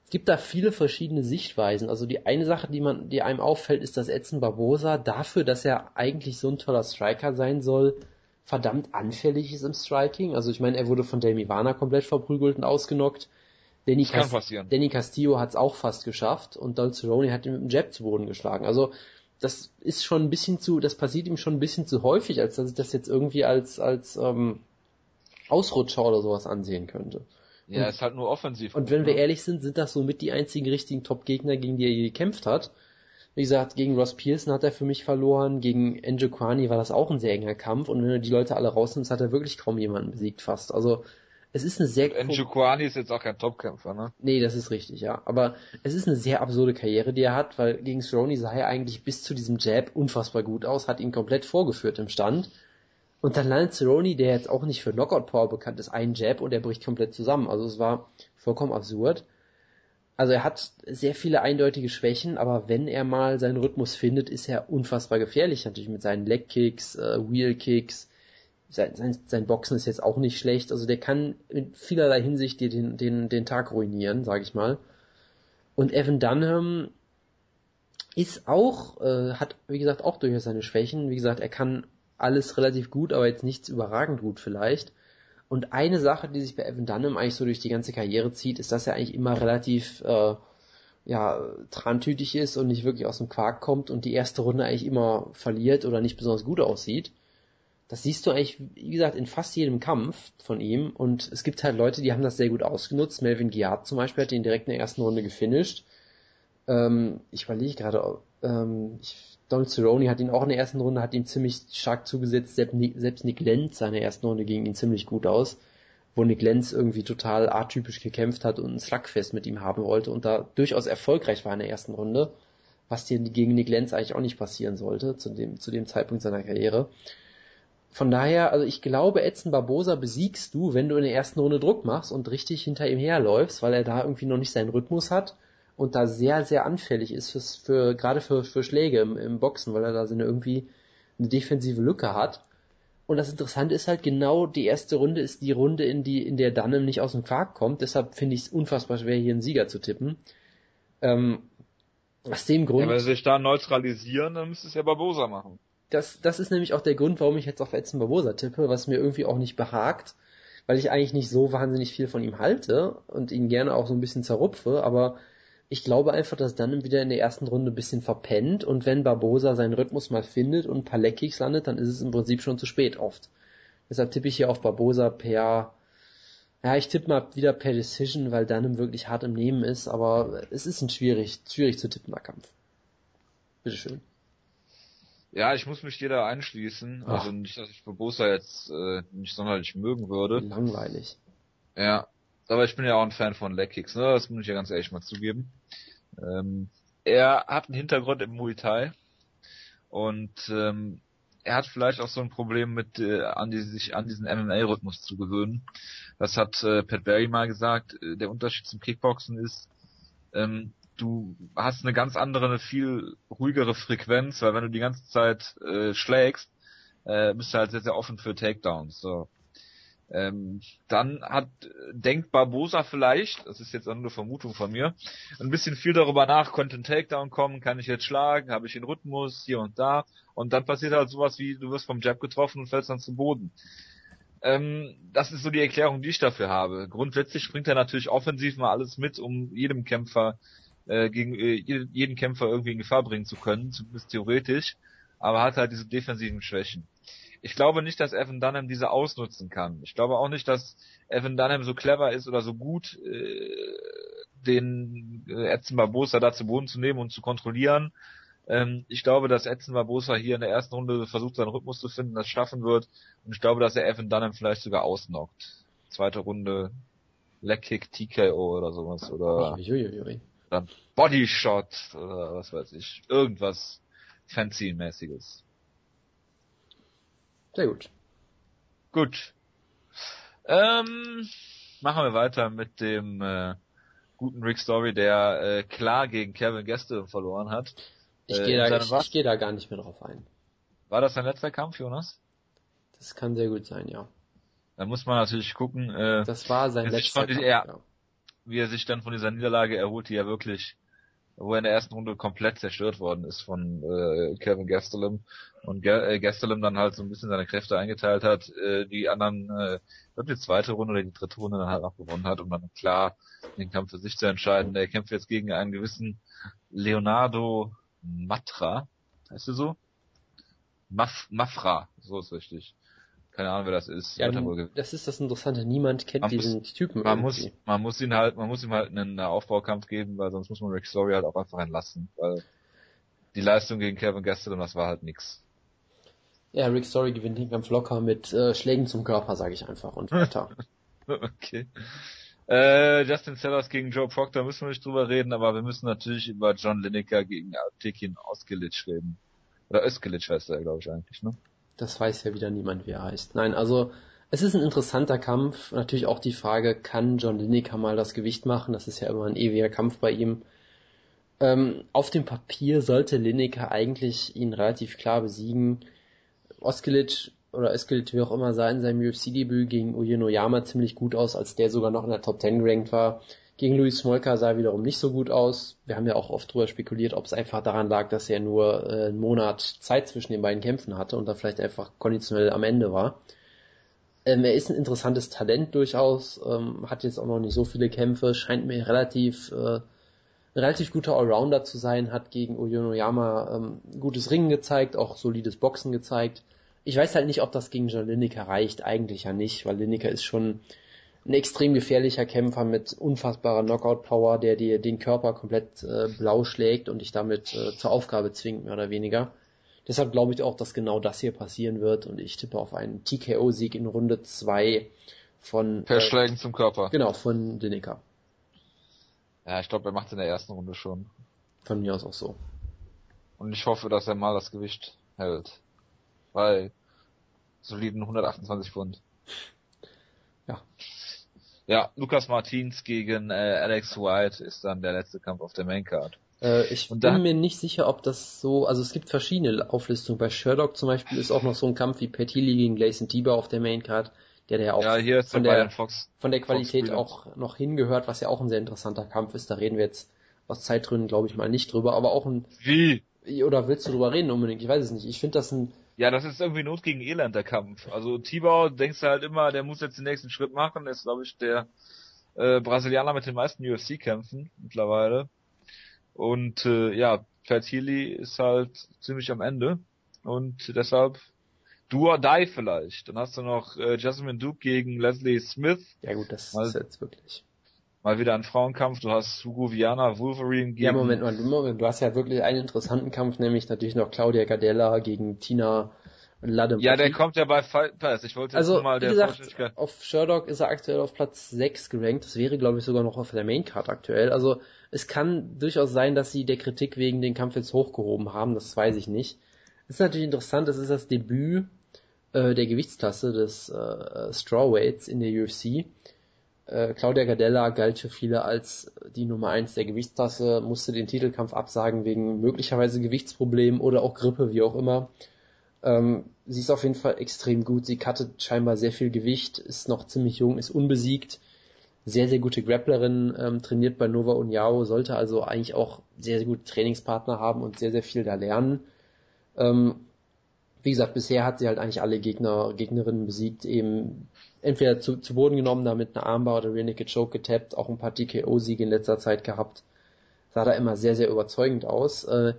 es gibt da viele verschiedene Sichtweisen. Also die eine Sache, die man, die einem auffällt, ist, dass Edson Barbosa dafür, dass er eigentlich so ein toller Striker sein soll, verdammt anfällig ist im Striking. Also ich meine, er wurde von Demi Warner komplett verprügelt und ausgenockt. Danny, Cas Danny Castillo hat es auch fast geschafft und Don Cerrone hat ihn mit dem Jab zu Boden geschlagen. Also das ist schon ein bisschen zu, das passiert ihm schon ein bisschen zu häufig, als dass ich das jetzt irgendwie als als ähm, Ausrutscher oder sowas ansehen könnte. Ja, und, ist halt nur offensiv. Und wenn ne? wir ehrlich sind, sind das so mit die einzigen richtigen Top-Gegner, gegen die er je gekämpft hat. Wie gesagt, gegen Ross Pearson hat er für mich verloren, gegen Enjo Kwani war das auch ein sehr enger Kampf und wenn er die Leute alle rausnimmt, hat er wirklich kaum jemanden besiegt fast. Also es ist eine sehr... Njokuani ist jetzt auch kein Topkämpfer, ne? Nee, das ist richtig, ja. Aber es ist eine sehr absurde Karriere, die er hat, weil gegen Cerrone sah er eigentlich bis zu diesem Jab unfassbar gut aus, hat ihn komplett vorgeführt im Stand. Und dann landet Cerrone, der jetzt auch nicht für Knockout Power bekannt ist, einen Jab und er bricht komplett zusammen. Also es war vollkommen absurd. Also er hat sehr viele eindeutige Schwächen, aber wenn er mal seinen Rhythmus findet, ist er unfassbar gefährlich. Natürlich mit seinen Leg Kicks, äh, Wheel Kicks, sein, sein, sein Boxen ist jetzt auch nicht schlecht. Also der kann in vielerlei Hinsicht dir den, den, den Tag ruinieren, sag ich mal. Und Evan Dunham ist auch, äh, hat, wie gesagt, auch durchaus seine Schwächen. Wie gesagt, er kann alles relativ gut, aber jetzt nichts überragend gut vielleicht. Und eine Sache, die sich bei Evan Dunham eigentlich so durch die ganze Karriere zieht, ist, dass er eigentlich immer relativ äh, ja, trantütig ist und nicht wirklich aus dem Quark kommt und die erste Runde eigentlich immer verliert oder nicht besonders gut aussieht. Das siehst du eigentlich, wie gesagt, in fast jedem Kampf von ihm. Und es gibt halt Leute, die haben das sehr gut ausgenutzt. Melvin Giard zum Beispiel hat ihn direkt in der ersten Runde gefinisht. Ähm, ich überlege gerade, ähm, ich, Donald Cerrone hat ihn auch in der ersten Runde, hat ihm ziemlich stark zugesetzt. Selbst Nick, Lenz seine ersten Runde ging ihn ziemlich gut aus. Wo Nick Lenz irgendwie total atypisch gekämpft hat und ein Slugfest mit ihm haben wollte und da durchaus erfolgreich war in der ersten Runde. Was dir gegen Nick Lenz eigentlich auch nicht passieren sollte, zu dem, zu dem Zeitpunkt seiner Karriere. Von daher, also ich glaube, Edson Barbosa besiegst du, wenn du in der ersten Runde Druck machst und richtig hinter ihm herläufst, weil er da irgendwie noch nicht seinen Rhythmus hat und da sehr, sehr anfällig ist fürs, für, gerade für, für Schläge im, im Boxen, weil er da so eine irgendwie eine defensive Lücke hat. Und das Interessante ist halt genau, die erste Runde ist die Runde, in die, in der Dunham nicht aus dem Quark kommt. Deshalb finde ich es unfassbar schwer, hier einen Sieger zu tippen. Ähm, aus dem Grund. Ja, wenn sie sich da neutralisieren, dann müsste es ja Barbosa machen das, das ist nämlich auch der Grund, warum ich jetzt auf Edson Barbosa tippe, was mir irgendwie auch nicht behagt, weil ich eigentlich nicht so wahnsinnig viel von ihm halte und ihn gerne auch so ein bisschen zerrupfe, aber ich glaube einfach, dass dann wieder in der ersten Runde ein bisschen verpennt und wenn Barbosa seinen Rhythmus mal findet und ein paar Leckkicks landet, dann ist es im Prinzip schon zu spät oft. Deshalb tippe ich hier auf Barbosa per, ja, ich tippe mal wieder per Decision, weil Dunham wirklich hart im Nehmen ist, aber es ist ein schwierig, schwierig zu tippender Kampf. Bitteschön. Ja, ich muss mich dir da einschließen. Ach. Also nicht, dass ich Barbosa jetzt äh, nicht sonderlich mögen würde. Langweilig. Ja. Aber ich bin ja auch ein Fan von Leg Kicks, ne? Das muss ich ja ganz ehrlich mal zugeben. Ähm, er hat einen Hintergrund im Muay Thai und ähm, er hat vielleicht auch so ein Problem mit äh, an die, sich an diesen MMA-Rhythmus zu gewöhnen. Das hat äh, Pat Barry mal gesagt. Äh, Der Unterschied zum Kickboxen ist, ähm, du hast eine ganz andere, eine viel ruhigere Frequenz, weil wenn du die ganze Zeit äh, schlägst, äh, bist du halt sehr, sehr offen für Takedowns. So. Ähm, dann hat denkt Barbosa vielleicht, das ist jetzt eine Vermutung von mir, ein bisschen viel darüber nach, könnte ein Takedown kommen, kann ich jetzt schlagen, habe ich den Rhythmus hier und da und dann passiert halt sowas wie, du wirst vom Jab getroffen und fällst dann zu Boden. Ähm, das ist so die Erklärung, die ich dafür habe. Grundsätzlich bringt er natürlich offensiv mal alles mit, um jedem Kämpfer äh, gegen äh, jeden Kämpfer irgendwie in Gefahr bringen zu können, zumindest theoretisch, aber hat halt diese defensiven Schwächen. Ich glaube nicht, dass Evan Dunham diese ausnutzen kann. Ich glaube auch nicht, dass Evan Dunham so clever ist oder so gut, äh, den äh, Edson Barbosa da zu Boden zu nehmen und zu kontrollieren. Ähm, ich glaube, dass Edson Barbosa hier in der ersten Runde versucht, seinen Rhythmus zu finden, das schaffen wird. Und ich glaube, dass er Evan Dunham vielleicht sogar ausnockt. Zweite Runde Leg Kick, TKO oder sowas. Oder Uiuiui. dann Body Shot oder was weiß ich. Irgendwas Fancy-mäßiges. Sehr gut. Gut. Ähm, machen wir weiter mit dem äh, guten Rick Story, der äh, klar gegen Kevin Geste verloren hat. Ich Äh, gehe da, ich, ich gehe da gar nicht mehr drauf ein. War das sein letzter Kampf, Jonas? Das kann sehr gut sein, ja. Da muss man natürlich gucken, äh, Das war sein letzter Kampf, ja. ja. wie er sich dann von dieser Niederlage erholt, die ja wirklich, wo er in der ersten Runde komplett zerstört worden ist von äh, Kevin Gastelum und Ge äh, Gastelum dann halt so ein bisschen seine Kräfte eingeteilt hat, äh, die anderen, äh, ich glaub, die zweite Runde oder die dritte Runde dann halt auch gewonnen hat, um dann klar den Kampf für sich zu entscheiden. Er kämpft jetzt gegen einen gewissen Leonardo Matra, heißt du so? Maf Mafra, so ist richtig. Keine Ahnung, wer das ist. Ja, ge- das ist das Interessante. Niemand kennt Man diesen Typen man irgendwie. muss, man muss ihn halt, man muss ihm halt einen Aufbaukampf geben, weil sonst muss man Rick Story halt auch einfach entlassen, weil die Leistung gegen Kevin Gastelum, das war halt nix. Ja, Rick Story gewinnt den Kampf locker mit äh, Schlägen zum Körper, sage ich einfach. Und weiter. okay. Äh, Justin Sellers gegen Joe Proctor müssen wir nicht drüber reden, aber wir müssen natürlich über John Lineker gegen Tekin Oskilic reden. Oder Öskilic heißt er, glaube ich, eigentlich, ne? Das weiß ja wieder niemand, wie er heißt. Nein, also es ist ein interessanter Kampf. Natürlich auch die Frage, kann John Lineker mal das Gewicht machen? Das ist ja immer ein ewiger Kampf bei ihm. Ähm, auf dem Papier sollte Lineker eigentlich ihn relativ klar besiegen. Oskilic oder Oskilic, wie auch immer, sah in seinem UFC-Debüt gegen Uji Noyama ziemlich gut aus, als der sogar noch in der Top 10 gerankt war. Gegen Luis Smolka sah er wiederum nicht so gut aus. Wir haben ja auch oft drüber spekuliert, ob es einfach daran lag, dass er nur äh, einen Monat Zeit zwischen den beiden Kämpfen hatte und da vielleicht einfach konditionell am Ende war. Ähm, er ist ein interessantes Talent durchaus, ähm, hat jetzt auch noch nicht so viele Kämpfe, scheint mir relativ äh, relativ guter Allrounder zu sein, hat gegen Oyonoyama ähm, gutes Ringen gezeigt, auch solides Boxen gezeigt. Ich weiß halt nicht, ob das gegen John Lineker reicht, eigentlich ja nicht, weil Lineker ist schon ein extrem gefährlicher Kämpfer mit unfassbarer Knockout-Power, der dir den Körper komplett äh, blau schlägt und dich damit äh, zur Aufgabe zwingt, mehr oder weniger. Deshalb glaube ich auch, dass genau das hier passieren wird und ich tippe auf einen TKO-Sieg in Runde 2 von Per äh, Schlägen zum Körper. genau von Lineker. Ja, ich glaube, er macht in der ersten Runde schon. Von mir aus auch so. Und ich hoffe, dass er mal das Gewicht hält. Bei soliden 128 Pfund. Ja. Ja, Lukas Martins gegen äh, Alex White ist dann der letzte Kampf auf der Maincard. Äh, ich Und bin mir nicht sicher, ob das so, also es gibt verschiedene Auflistungen. Bei Sherlock zum Beispiel ist auch noch so ein Kampf wie Healy gegen Gleison Tibur auf der Maincard, der der auch Ja, von der Fox. von der Qualität auch noch hingehört, was ja auch ein sehr interessanter Kampf ist. Da reden wir jetzt aus Zeitgründen, glaube ich mal, nicht drüber, aber auch ein, Wie? oder willst du drüber reden unbedingt? Ich weiß es nicht. Ich finde das ein, Ja, das ist irgendwie Not gegen Elend, der Kampf. Also Tibau, denkst du halt immer, der muss jetzt den nächsten Schritt machen. Der ist, glaube ich, der äh, Brasilianer mit den meisten UFC-Kämpfen mittlerweile. Und äh, ja, Healy ist halt ziemlich am Ende. Und deshalb do or die vielleicht. Dann hast du noch äh, Jasmine Duke gegen Leslie Smith. ja gut, das Also- ist jetzt wirklich. Mal wieder ein Frauenkampf. Du hast Hugo Viana, Wolverine gegen... Ja, Moment mal, Moment, du hast ja wirklich einen interessanten Kampf, nämlich natürlich noch Claudia Gardella gegen Tina Lade ja, der kommt ja bei Fight Pass. Ich wollte jetzt also, mal der gesagt, auf Sherlock ist er aktuell auf Platz 6 gerankt. Das wäre, glaube ich, sogar noch auf der Maincard aktuell. Also es kann durchaus sein, dass sie der Kritik wegen den Kampf jetzt hochgehoben haben. Das weiß ich nicht. Das ist natürlich interessant. Das ist das Debüt äh, der Gewichtsklasse des äh, Strawweights in der UFC. Äh, Claudia Gardella galt für viele als die Nummer 1 der Gewichtsklasse, musste den Titelkampf absagen wegen möglicherweise Gewichtsproblemen oder auch Grippe, wie auch immer. Ähm, sie ist auf jeden Fall extrem gut. Sie cuttet scheinbar sehr viel Gewicht, ist noch ziemlich jung, ist unbesiegt. Sehr, sehr gute Grapplerin, ähm, trainiert bei Nova Uniao, sollte also eigentlich auch sehr, sehr gute Trainingspartner haben und sehr, sehr viel da lernen. Ähm, wie gesagt, bisher hat sie halt eigentlich alle Gegner, Gegnerinnen besiegt, eben entweder zu, zu Boden genommen, damit eine Armbar oder Rear Naked Choke getappt, auch ein paar TKO-Siege in letzter Zeit gehabt. Sah da immer sehr, sehr überzeugend aus. Äh,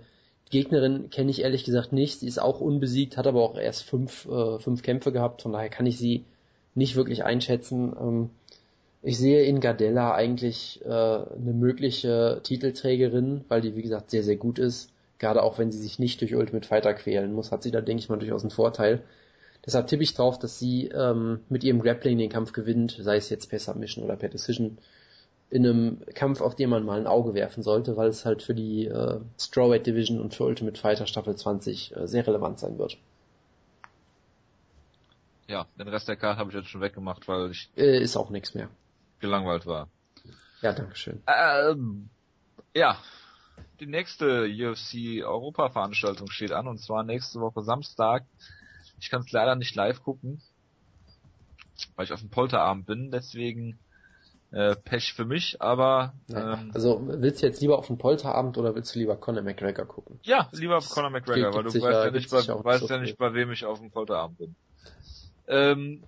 Gegnerin kenne ich ehrlich gesagt nicht. Sie ist auch unbesiegt, hat aber auch erst fünf, äh, fünf Kämpfe gehabt. Von daher kann ich sie nicht wirklich einschätzen. Ähm, ich sehe in Gardella eigentlich äh, eine mögliche Titelträgerin, weil die wie gesagt sehr, sehr gut ist. Gerade auch wenn sie sich nicht durch Ultimate Fighter quälen muss, hat sie da denke ich mal durchaus einen Vorteil. Deshalb tippe ich drauf, dass sie ähm, mit ihrem Grappling den Kampf gewinnt, sei es jetzt per Submission oder per Decision in einem Kampf, auf den man mal ein Auge werfen sollte, weil es halt für die äh, Strawweight Division und für Ultimate Fighter Staffel 20 äh, sehr relevant sein wird. Ja, den Rest der Karte habe ich jetzt schon weggemacht, weil ich äh, ist auch nichts mehr. Gelangweilt war. Ja, dankeschön. Ähm, ja, die nächste UFC Europa Veranstaltung steht an und zwar nächste Woche Samstag. Ich kann es leider nicht live gucken, weil ich auf dem Polterabend bin, deswegen äh, Pech für mich, aber ähm, also willst du jetzt lieber auf den Polterabend oder willst du lieber Conor McGregor gucken? Ja, lieber auf Conor McGregor, weil du weißt ja nicht, bei, weißt ja nicht, bei wem ich auf dem Polterabend bin. Ähm,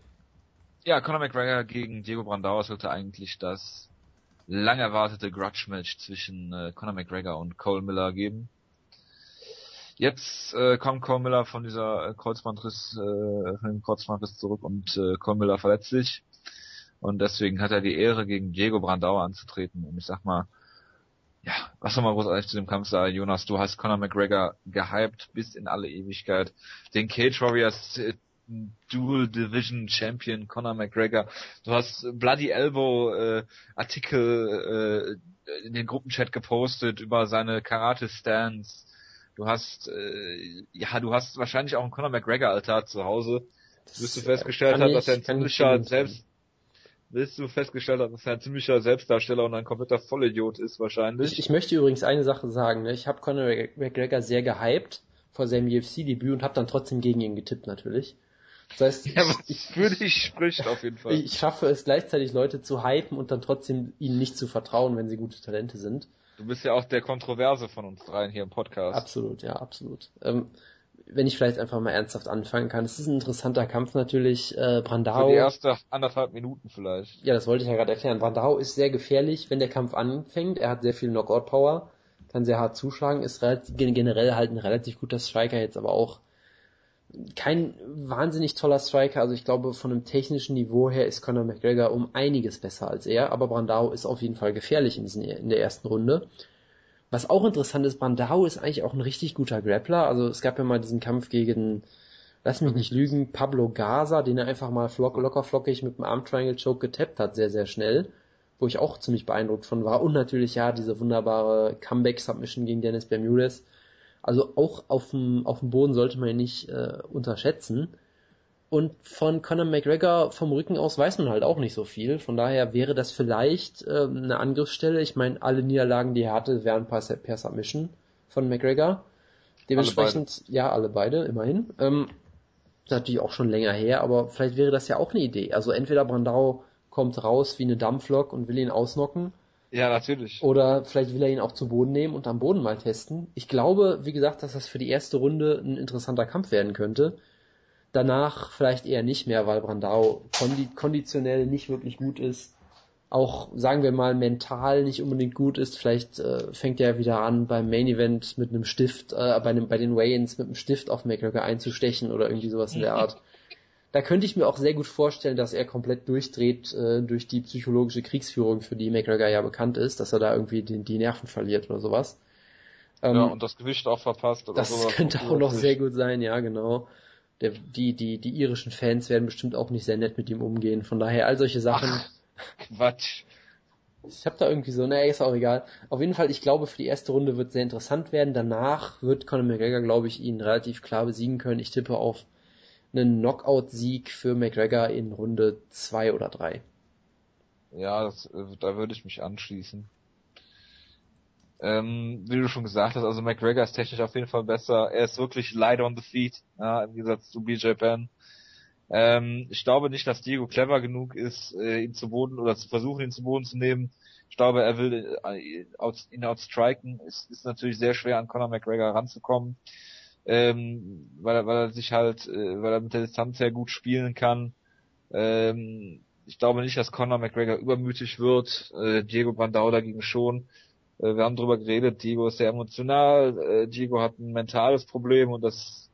ja, Conor McGregor gegen Diego Brandauer sollte eigentlich das lang erwartete Grudge-Match zwischen äh, Conor McGregor und Cole Miller geben. Jetzt äh, kommt Cole Miller von dieser äh, Kreuzbandriss, äh, von dem Kreuzbandriss zurück und äh, Cole Miller verletzt sich. Und deswegen hat er die Ehre, gegen Diego Brandauer anzutreten. Und ich sag mal, ja, was soll man großartig zu dem Kampf sagen, Jonas? Du hast Conor McGregor gehypt bis in alle Ewigkeit. Den Cage Warriors äh, Dual Division Champion Conor McGregor. Du hast Bloody Elbow äh, Artikel äh, in den Gruppenchat gepostet über seine Karate Stance. Du hast äh, ja, du hast wahrscheinlich auch einen Conor McGregor Altar zu Hause. Bis du festgestellt hast, dass er ein ziemlicher selbst bis du festgestellt hast, dass er ein ziemlicher Selbstdarsteller und ein kompletter Vollidiot ist wahrscheinlich. Ich, ich möchte übrigens eine Sache sagen. Ne? Ich habe Conor McGregor sehr gehypt vor seinem UFC-Debüt und habe dann trotzdem gegen ihn getippt natürlich. Das heißt, ja, ich, für dich spricht auf jeden Fall. Ich schaffe es gleichzeitig Leute zu hypen und dann trotzdem ihnen nicht zu vertrauen, wenn sie gute Talente sind. Du bist ja auch der Kontroverse von uns dreien hier im Podcast. Absolut, ja, absolut. Ähm, wenn ich vielleicht einfach mal ernsthaft anfangen kann. Es ist ein interessanter Kampf natürlich. Äh, Brandao. Für die erste anderthalb Minuten vielleicht. Ja, das wollte ich ja gerade erklären. Brandao ist sehr gefährlich, wenn der Kampf anfängt. Er hat sehr viel Knockout-Power, kann sehr hart zuschlagen, ist generell halt ein relativ guter Striker, jetzt aber auch kein wahnsinnig toller Striker. Also ich glaube, von einem technischen Niveau her ist Conor McGregor um einiges besser als er, aber Brandao ist auf jeden Fall gefährlich in, diesen, in der ersten Runde. Was auch interessant ist, Brandao ist eigentlich auch ein richtig guter Grappler. Also es gab ja mal diesen Kampf gegen, lass mich nicht lügen, Pablo Gaza, den er einfach mal flock, locker flockig mit dem Arm Triangle Choke getappt hat, sehr, sehr schnell. Wo ich auch ziemlich beeindruckt von war. Und natürlich ja, diese wunderbare Comeback Submission gegen Dennis Bermudez. Also auch auf dem, auf dem Boden sollte man ihn nicht äh, unterschätzen. Und von Conor McGregor vom Rücken aus weiß man halt auch nicht so viel. Von daher wäre das vielleicht äh, eine Angriffsstelle. Ich meine, alle Niederlagen, die er hatte, wären per, per Submission von McGregor. Dementsprechend, alle ja, alle beide, immerhin. Ähm, natürlich auch schon länger her, aber vielleicht wäre das ja auch eine Idee. Also entweder Brandau kommt raus wie eine Dampflok und will ihn ausnocken. Ja, natürlich. Oder vielleicht will er ihn auch zu Boden nehmen und am Boden mal testen. Ich glaube, wie gesagt, dass das für die erste Runde ein interessanter Kampf werden könnte. Danach vielleicht eher nicht mehr, weil Brandao kondi konditionell nicht wirklich gut ist. Auch, sagen wir mal, mental nicht unbedingt gut ist. Vielleicht äh, fängt er wieder an, beim Main Event mit einem Stift, äh, bei, einem, bei den Weigh-Ins mit einem Stift auf McGregor einzustechen oder irgendwie sowas in der Art. Da könnte ich mir auch sehr gut vorstellen, dass er komplett durchdreht äh, durch die psychologische Kriegsführung, für die McGregor ja bekannt ist, dass er da irgendwie die, die Nerven verliert oder sowas. Ähm, ja, und das Gewicht auch verpasst oder das sowas. Das könnte auch noch sehr gut sein, ja, genau. Der, die, die, die irischen Fans werden bestimmt auch nicht sehr nett mit ihm umgehen. Von daher all solche Sachen. Ach, Quatsch. Ich habe da irgendwie so, naja, ist auch egal. Auf jeden Fall, ich glaube, für die erste Runde wird sehr interessant werden. Danach wird Conor McGregor, glaube ich, ihn relativ klar besiegen können. Ich tippe auf einen Knockout-Sieg für McGregor in Runde zwei oder drei. Ja, das, äh, da würde ich mich anschließen. Ähm, wie du schon gesagt hast, also McGregor ist technisch auf jeden Fall besser. Er ist wirklich light on the feet, ja, im Gegensatz zu BJ Penn. Ähm, ich glaube nicht, dass Diego clever genug ist, äh, ihn zu Boden oder zu versuchen, ihn zu Boden zu nehmen. Ich glaube, er will äh, ihn outstriken. Es ist natürlich sehr schwer, an Conor McGregor ranzukommen, ähm, weil, er, weil er sich halt, äh, weil er mit der Distanz sehr gut spielen kann. Ähm, ich glaube nicht, dass Conor McGregor übermütig wird. Äh, Diego Brandau dagegen schon. Äh, wir haben drüber geredet, Diego ist sehr emotional, äh, Diego hat ein mentales Problem und das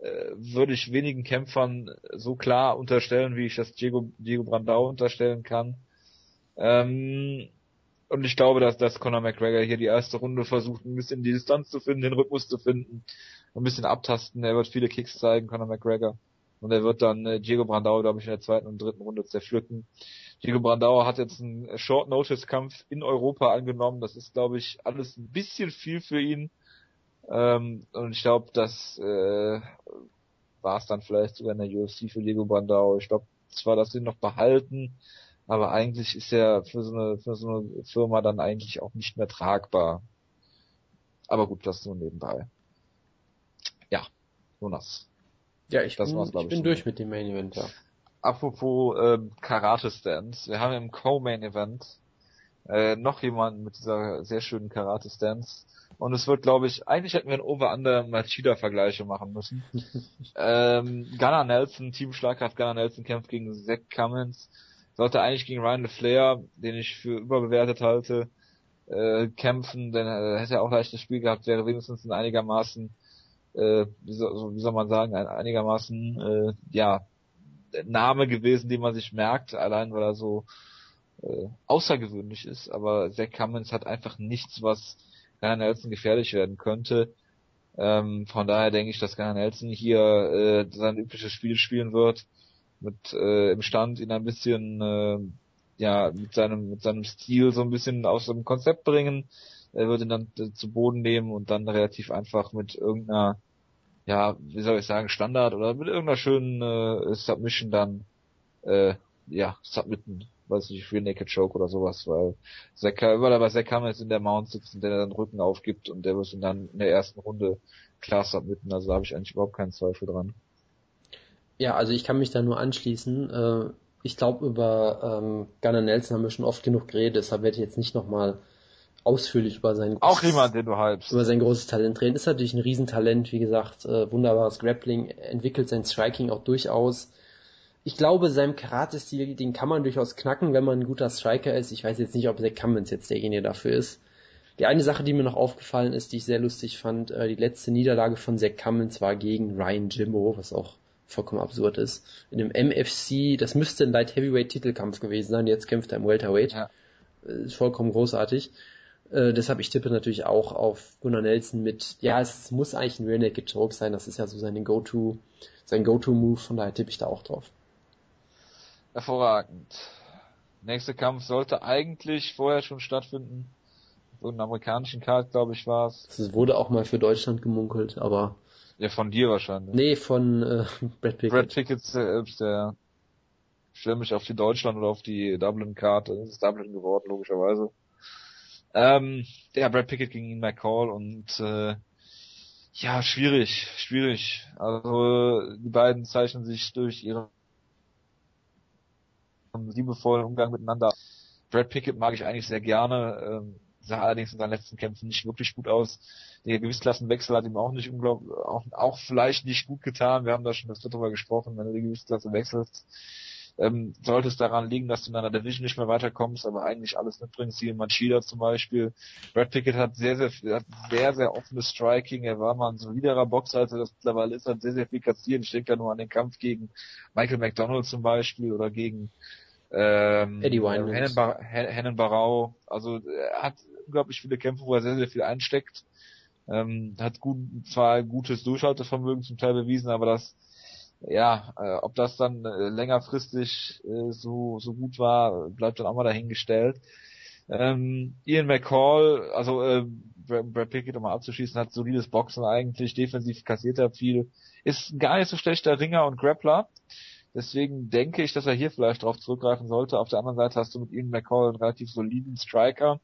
äh, würde ich wenigen Kämpfern so klar unterstellen, wie ich das Diego, Diego Brandau unterstellen kann. Ähm, und ich glaube, dass, dass Conor McGregor hier die erste Runde versucht, ein bisschen die Distanz zu finden, den Rhythmus zu finden, ein bisschen abtasten. Er wird viele Kicks zeigen, Conor McGregor. Und er wird dann äh, Diego Brandau, glaube ich, in der zweiten und dritten Runde zerpflücken. Diego Brandauer hat jetzt einen Short Notice Kampf in Europa angenommen. Das ist, glaube ich, alles ein bisschen viel für ihn. Ähm, und ich glaube, das äh, war es dann vielleicht sogar in der UFC für Diego Brandao. Ich glaube zwar, dass sie ihn noch behalten, aber eigentlich ist er für so eine für so eine Firma dann eigentlich auch nicht mehr tragbar. Aber gut, das nur nebenbei. Ja, Jonas. Ja, ich das bin, ich bin durch mit dem Main Event, ja. Apropos ähm, Karate-Stance. Wir haben im Co-Main Event äh, noch jemanden mit dieser sehr schönen Karate-Stance. Und es wird, glaube ich, eigentlich hätten wir ein Over-Under Machida-Vergleiche machen müssen. ähm, Gunnar Nelson, Team Schlagkraft Gunnar Nelson kämpft gegen Zach Cummins. Sollte eigentlich gegen Ryan LeFlair, den ich für überbewertet halte, äh, kämpfen, denn er hätte ja auch leichtes Spiel gehabt, wäre wenigstens ein einigermaßen, äh, wie, soll, wie soll man sagen, ein einigermaßen, äh, ja, Name gewesen, den man sich merkt, allein weil er so äh, außergewöhnlich ist. Aber Zach Cummins hat einfach nichts, was Gunnar Nelson gefährlich werden könnte. Ähm, von daher denke ich, dass Gunnar Nelson hier äh, sein übliches Spiel spielen wird, mit äh, im Stand ihn ein bisschen äh, ja mit seinem mit seinem Stil so ein bisschen aus dem Konzept bringen. Er wird ihn dann äh, zu Boden nehmen und dann relativ einfach mit irgendeiner ja, wie soll ich sagen, Standard oder mit irgendeiner schönen äh, Submission dann äh, ja, submitten weiß nicht, für Naked Choke oder sowas, weil Zeka, weil aber Zeka jetzt in der Mount sitzt und der dann Rücken aufgibt und der wird ihn dann in der ersten Runde klar submitten, also da habe ich eigentlich überhaupt keinen Zweifel dran. Ja, also ich kann mich da nur anschließen. Äh, ich glaube, über ähm, Gunnar Nelson haben wir schon oft genug geredet, deshalb werde ich jetzt nicht nochmal ausführlich über sein auch jemand, den du hypst. über sein großes Talent reden. Ist natürlich ein Riesentalent, wie gesagt, äh, wunderbares Grappling, entwickelt sein Striking auch durchaus ich glaube, seinem Karate-Stil, den kann man durchaus knacken, wenn man ein guter Striker ist. Ich weiß jetzt nicht, ob Zach Cummins jetzt derjenige dafür ist. Die eine Sache, die mir noch aufgefallen ist, die ich sehr lustig fand, äh, die letzte Niederlage von Zach Cummins war gegen Ryan Jimbo, was auch vollkommen absurd ist. In dem MFC, das müsste ein Light Heavyweight Titelkampf gewesen sein, jetzt kämpft er im Welterweight. Ja. Äh, ist vollkommen großartig. Äh, deshalb, ich tippe natürlich auch auf Gunnar Nelson mit, ja, es muss eigentlich ein Real Naked Choke sein, das ist ja so sein Go-To, sein Go-To-Move, von daher tippe ich da auch drauf. Hervorragend. Nächster Kampf sollte eigentlich vorher schon stattfinden. So einen amerikanischen Card, glaube ich, war es. Es wurde auch mal für Deutschland gemunkelt, aber. Ja, von dir wahrscheinlich. Nee, von äh, Brad Pickett. Brad Pickett selbst, der stell mich auf die Deutschland oder auf die Dublin Card. Das ist Dublin geworden, logischerweise. Ähm, der Brad Pickett gegen ihn McCall und äh, ja, schwierig, schwierig. Also die beiden zeichnen sich durch ihre liebevollen Umgang miteinander. Brad Pickett mag ich eigentlich sehr gerne, ähm, sah allerdings in seinen letzten Kämpfen nicht wirklich gut aus. Der Gewichtsklassenwechsel hat ihm auch nicht unglaublich, auch, auch vielleicht nicht gut getan. Wir haben da schon das darüber gesprochen, wenn du die Gewichtsklasse wechselst, ähm, sollte es daran liegen, dass du in einer Division nicht mehr weiterkommst, aber eigentlich alles mitbringst, hier Machida zum Beispiel. Brad Pickett hat sehr, sehr, hat sehr, sehr offenes Striking. Er war mal ein soliderer Boxer, als er das mittlerweile ist, hat sehr, sehr viel kassiert. Ich denke da nur an den Kampf gegen Michael McDonald zum Beispiel oder gegen ähm, Eddie Winelands. Hennen, Barau. Also er hat unglaublich viele Kämpfe, wo er sehr, sehr viel einsteckt. Ähm, hat gut, zwar gutes Durchhaltevermögen zum Teil bewiesen, aber das ja, äh, ob das dann äh, längerfristig äh, so, so gut war, bleibt dann auch mal dahingestellt. Ähm, Ian McCall, also äh, Brad Pickett, um mal abzuschließen, hat solides Boxen eigentlich, defensiv kassiert er viel, ist gar nicht so schlechter Ringer und Grappler. Deswegen denke ich, dass er hier vielleicht drauf zurückgreifen sollte. Auf der anderen Seite hast du mit Ian McCall einen relativ soliden Striker,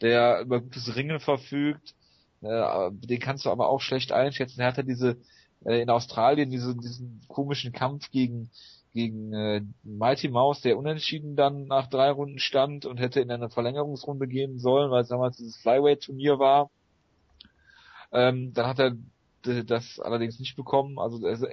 der über gutes Ringen verfügt. Äh, den kannst du aber auch schlecht einschätzen. Er hatte diese äh, in Australien diese, diesen komischen Kampf gegen gegen äh, Mighty Mouse, der unentschieden dann nach drei Runden stand und hätte in eine Verlängerungsrunde gehen sollen, weil es damals dieses Flyweight-Turnier war. Ähm, dann hat er das allerdings nicht bekommen. Also, also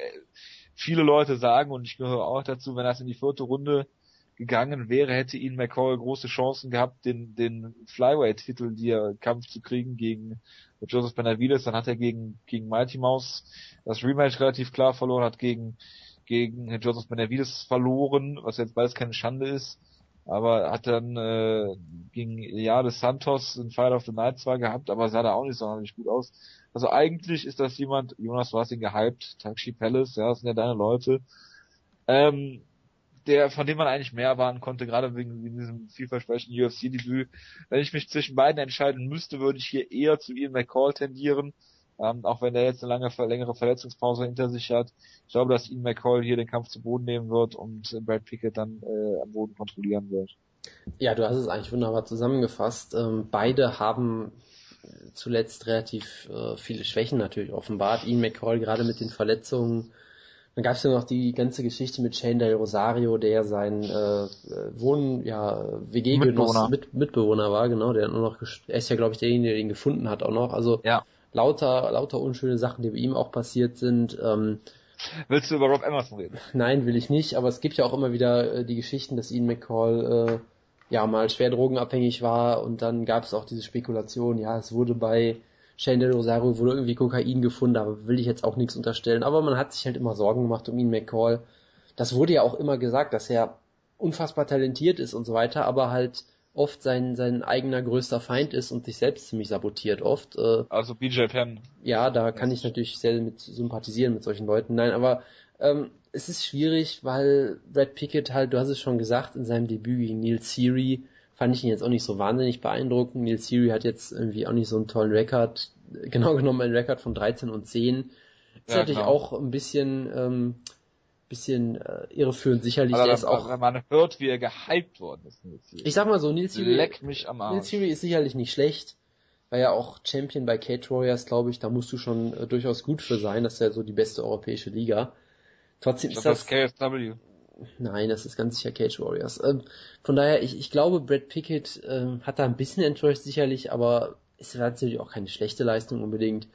viele Leute sagen, und ich gehöre auch dazu, wenn es in die vierte Runde gegangen wäre, hätte ihn McCall große Chancen gehabt, den, den Flyweight-Titel, die er Kampf zu kriegen gegen Joseph Benavides. Dann hat er gegen, gegen Mighty Mouse das Rematch relativ klar verloren, hat gegen, gegen Joseph Benavides verloren, was jetzt beides keine Schande ist. Aber hat dann äh, gegen Iliades Santos ein Fight of the Night zwar gehabt, aber sah da auch nicht sonderlich gut aus. Also eigentlich ist das jemand, Jonas, du hast ihn gehypt, Takshi Palace, ja, das sind ja deine Leute. Ähm, der, von dem man eigentlich mehr erwarten konnte, gerade wegen, diesem vielversprechenden UFC-Debüt. Wenn ich mich zwischen beiden entscheiden müsste, würde ich hier eher zu Ian McCall tendieren, ähm, auch wenn er jetzt eine lange, längere Verletzungspause hinter sich hat. Ich glaube, dass Ian McCall hier den Kampf zu Boden nehmen wird und Brad Pickett dann äh, am Boden kontrollieren wird. Ja, du hast es eigentlich wunderbar zusammengefasst. Ähm, beide haben zuletzt relativ äh, viele Schwächen natürlich offenbart. Ian McCall gerade mit den Verletzungen dann gab es ja noch die ganze Geschichte mit Shane Del Rosario, der sein äh, Wohn, ja, WG-Genoss, mit, Mitbewohner war, genau, der nur noch, er ist ja, glaube ich, derjenige, der ihn gefunden hat auch noch. Also ja. lauter, lauter unschöne Sachen, die bei ihm auch passiert sind. Ähm, Willst du über Rob Emerson reden? Nein, will ich nicht, aber es gibt ja auch immer wieder äh, die Geschichten, dass Ian McCall äh, ja mal schwer drogenabhängig war und dann gab es auch diese Spekulation, ja, es wurde bei Shane Del Rosario wurde irgendwie Kokain gefunden, da will ich jetzt auch nichts unterstellen, aber man hat sich halt immer Sorgen gemacht um ihn, McCall. Das wurde ja auch immer gesagt, dass er unfassbar talentiert ist und so weiter, aber halt oft sein, sein eigener größter Feind ist und sich selbst ziemlich sabotiert oft. Äh, also BJ Penn. Ja, da kann ich natürlich sehr mit sympathisieren mit solchen Leuten. Nein, aber ähm, es ist schwierig, weil Brad Pickett halt, du hast es schon gesagt, in seinem Debüt gegen Neil Seary fand ich ihn jetzt auch nicht so wahnsinnig beeindruckend. Neil Siri hat jetzt irgendwie auch nicht so einen tollen Rekord, genau genommen einen Rekord von 13 und 10. Ist ja, natürlich genau. auch ein bisschen, ähm, bisschen äh, irreführend sicherlich. Aber ist auch, wenn man hört, wie er gehypt worden ist. Ich sag mal so, Neil Siri, Leck mich am Arsch. Neil Siri ist sicherlich nicht schlecht. War ja auch Champion bei Cage Warriors, glaube ich. Da musst du schon äh, durchaus gut für sein. Das ist ja so die beste europäische Liga. Trotzdem ich ist das, das KSW. Nein, das ist ganz sicher Cage Warriors. Ähm, von daher, ich, ich glaube, Brad Pickett ähm, hat da ein bisschen enttäuscht sicherlich, aber es war natürlich auch keine schlechte Leistung unbedingt.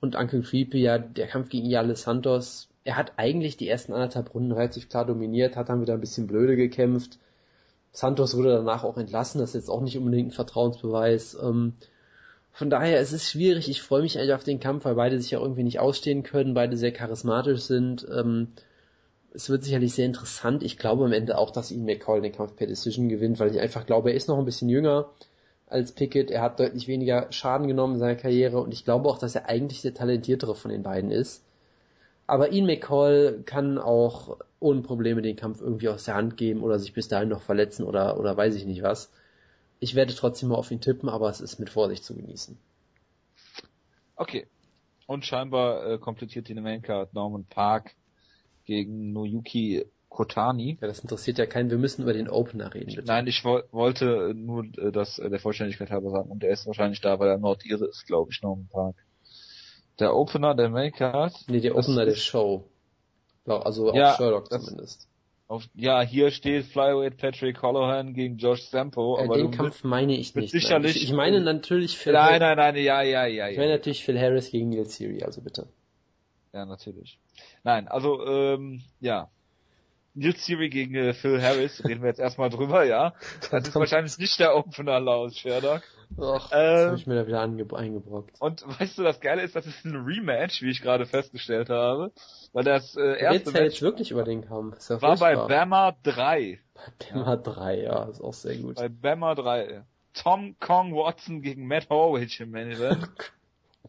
Und Uncle Creepy, ja, der Kampf gegen Yale Santos, er hat eigentlich die ersten anderthalb Runden relativ klar dominiert, hat dann wieder ein bisschen blöde gekämpft. Santos wurde danach auch entlassen, das ist jetzt auch nicht unbedingt ein Vertrauensbeweis. Ähm, von daher, es ist schwierig, ich freue mich eigentlich auf den Kampf, weil beide sich auch irgendwie nicht ausstehen können, beide sehr charismatisch sind. Ähm, es wird sicherlich sehr interessant. Ich glaube am Ende auch, dass Ian McCall den Kampf per Decision gewinnt, weil ich einfach glaube, er ist noch ein bisschen jünger als Pickett. Er hat deutlich weniger Schaden genommen in seiner Karriere und ich glaube auch, dass er eigentlich der talentiertere von den beiden ist. Aber Ian McCall kann auch ohne Probleme den Kampf irgendwie aus der Hand geben oder sich bis dahin noch verletzen oder, oder weiß ich nicht was. Ich werde trotzdem mal auf ihn tippen, aber es ist mit Vorsicht zu genießen. Okay. Und scheinbar äh, komplettiert die Main Card Norman Park gegen Noyuki Kotani. Ja, das interessiert ja keinen. Wir müssen über den Opener reden. Bitte. Nein, ich wo wollte nur äh, das äh, der Vollständigkeit halber sagen. Und er ist wahrscheinlich da, weil er Nordire ist, glaube ich, noch ein Tag. Der Opener der Makecard. Nee, der Opener der Show. Also ja, auf Sherlock zumindest. Auf, ja, hier steht Flyweight Patrick Holohan gegen Josh Sampo. Ja, aber den Kampf meine ich nicht. Sicherlich. Ich, ich, meine natürlich Phil Nein, nein, nein, ja, ja, ja. Ich meine ja. natürlich Phil Harris gegen Neil Siri, also bitte. Ja, natürlich. Nein, also ähm, ja. Nils Theory gegen äh, Phil Harris, reden wir jetzt erstmal drüber, ja. Das ist wahrscheinlich nicht der Opener laut Sherdock. Ach, ähm, das habe ich mir da wieder eingebrockt. Und weißt du, das Geile ist, das ist ein Rematch, wie ich gerade festgestellt habe. Weil das äh, erste Match jetzt wirklich über den Kampf. Ja war bei Bama 3. Bei Bama 3, ja, ist auch sehr gut. Bei Bama 3. Tom Kong Watson gegen Matt Horwich im Main Event.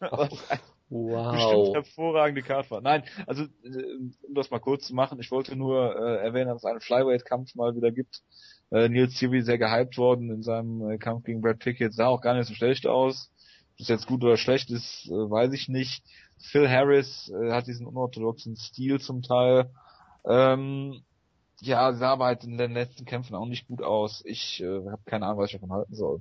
Wow. Bestimmt hervorragende Card war. Nein, also um das mal kurz zu machen, ich wollte nur äh, erwähnen, dass es einen Flyweight-Kampf mal wieder gibt. Äh, Neil Theory sehr gehypt worden in seinem äh, Kampf gegen Brad Pickett, sah auch gar nicht so schlecht aus. Ob das jetzt gut oder schlecht ist, äh, weiß ich nicht. Phil Harris äh, hat diesen unorthodoxen Stil zum Teil. Ähm, ja, sah aber halt in den letzten Kämpfen auch nicht gut aus. Ich äh, habe keine Ahnung, was ich davon halten soll.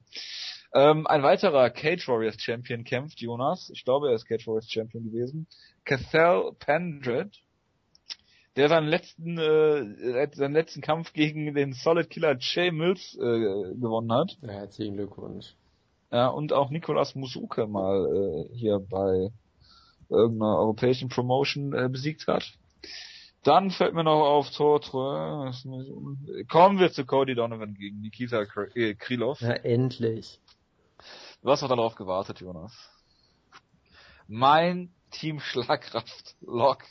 Ähm, ein weiterer Cage Warriors Champion kämpft, Jonas. Ich glaube, er ist Cage Warriors Champion gewesen. Cathal Pendred, der seinen letzten, äh, seinen letzten Kampf gegen den Solid Killer Jay Mills äh, gewonnen hat. Ja, herzlichen Glückwunsch. Ja, und auch Nicolas Musuke mal äh, hier bei irgendeiner europäischen Promotion äh, besiegt hat. Dann fällt mir noch auf Tor, kommen wir zu Cody Donovan gegen Nikita Krylov. Ja, endlich. Du hast doch darauf gewartet, Jonas. Mein Team Schlagkraft, Lock.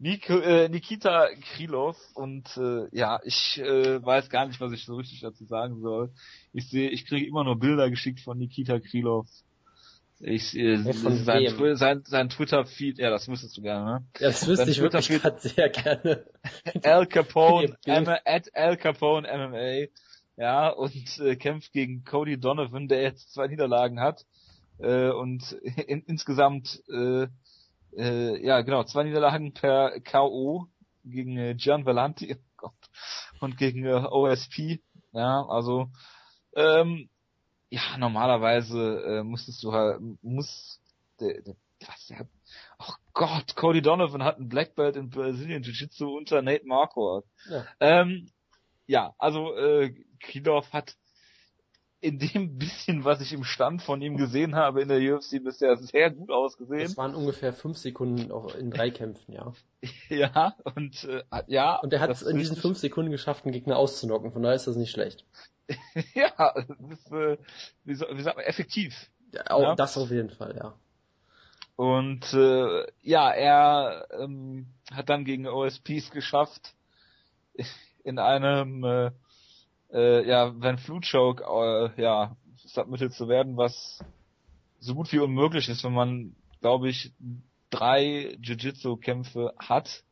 Nik äh, Nikita Krylov und äh, ja, ich äh, weiß gar nicht, was ich so richtig dazu sagen soll. Ich sehe, ich kriege immer nur Bilder geschickt von Nikita Krylov. Ich äh, sein, sein, sein Twitter-Feed, ja, das müsstest du gerne, ne? Ja, das wüsste ich wirklich gerade sehr gerne. Al Capone, at Al Capone MMA ja, und äh, kämpft gegen Cody Donovan, der jetzt zwei Niederlagen hat äh, und in, insgesamt äh, äh, ja genau zwei Niederlagen per KO gegen äh, Gian Vallanti oh Gott, und gegen äh, OSP, ja also ähm, ja normalerweise äh, musstest du halt muss der, der was der Oh Gott, Cody Donovan hat ein Black Belt in Brazilian Jiu-Jitsu unter Nate Marquardt. Ja. Ähm, ja, also äh, Krylov hat in dem bisschen, was ich im Stand von ihm gesehen habe in der UFC bisher sehr gut ausgesehen. Das waren ungefähr fünf Sekunden in drei Kämpfen, ja. ja, und äh, ja. Und er hat es in diesen fünf Sekunden geschafft, einen Gegner auszunocken, von daher ist das nicht schlecht. ja, das ist, äh, wie, so, wie sagt man, effektiv. Ja, auch ja. das auf jeden Fall, ja. Und äh, ja, er ähm, hat dann gegen OSPs geschafft, in einem äh, äh, ja, wenn Flutchoke äh, ja, submitted zu werden, was so gut wie unmöglich ist, wenn man, glaube ich, drei Jiu-Jitsu-Kämpfe hat,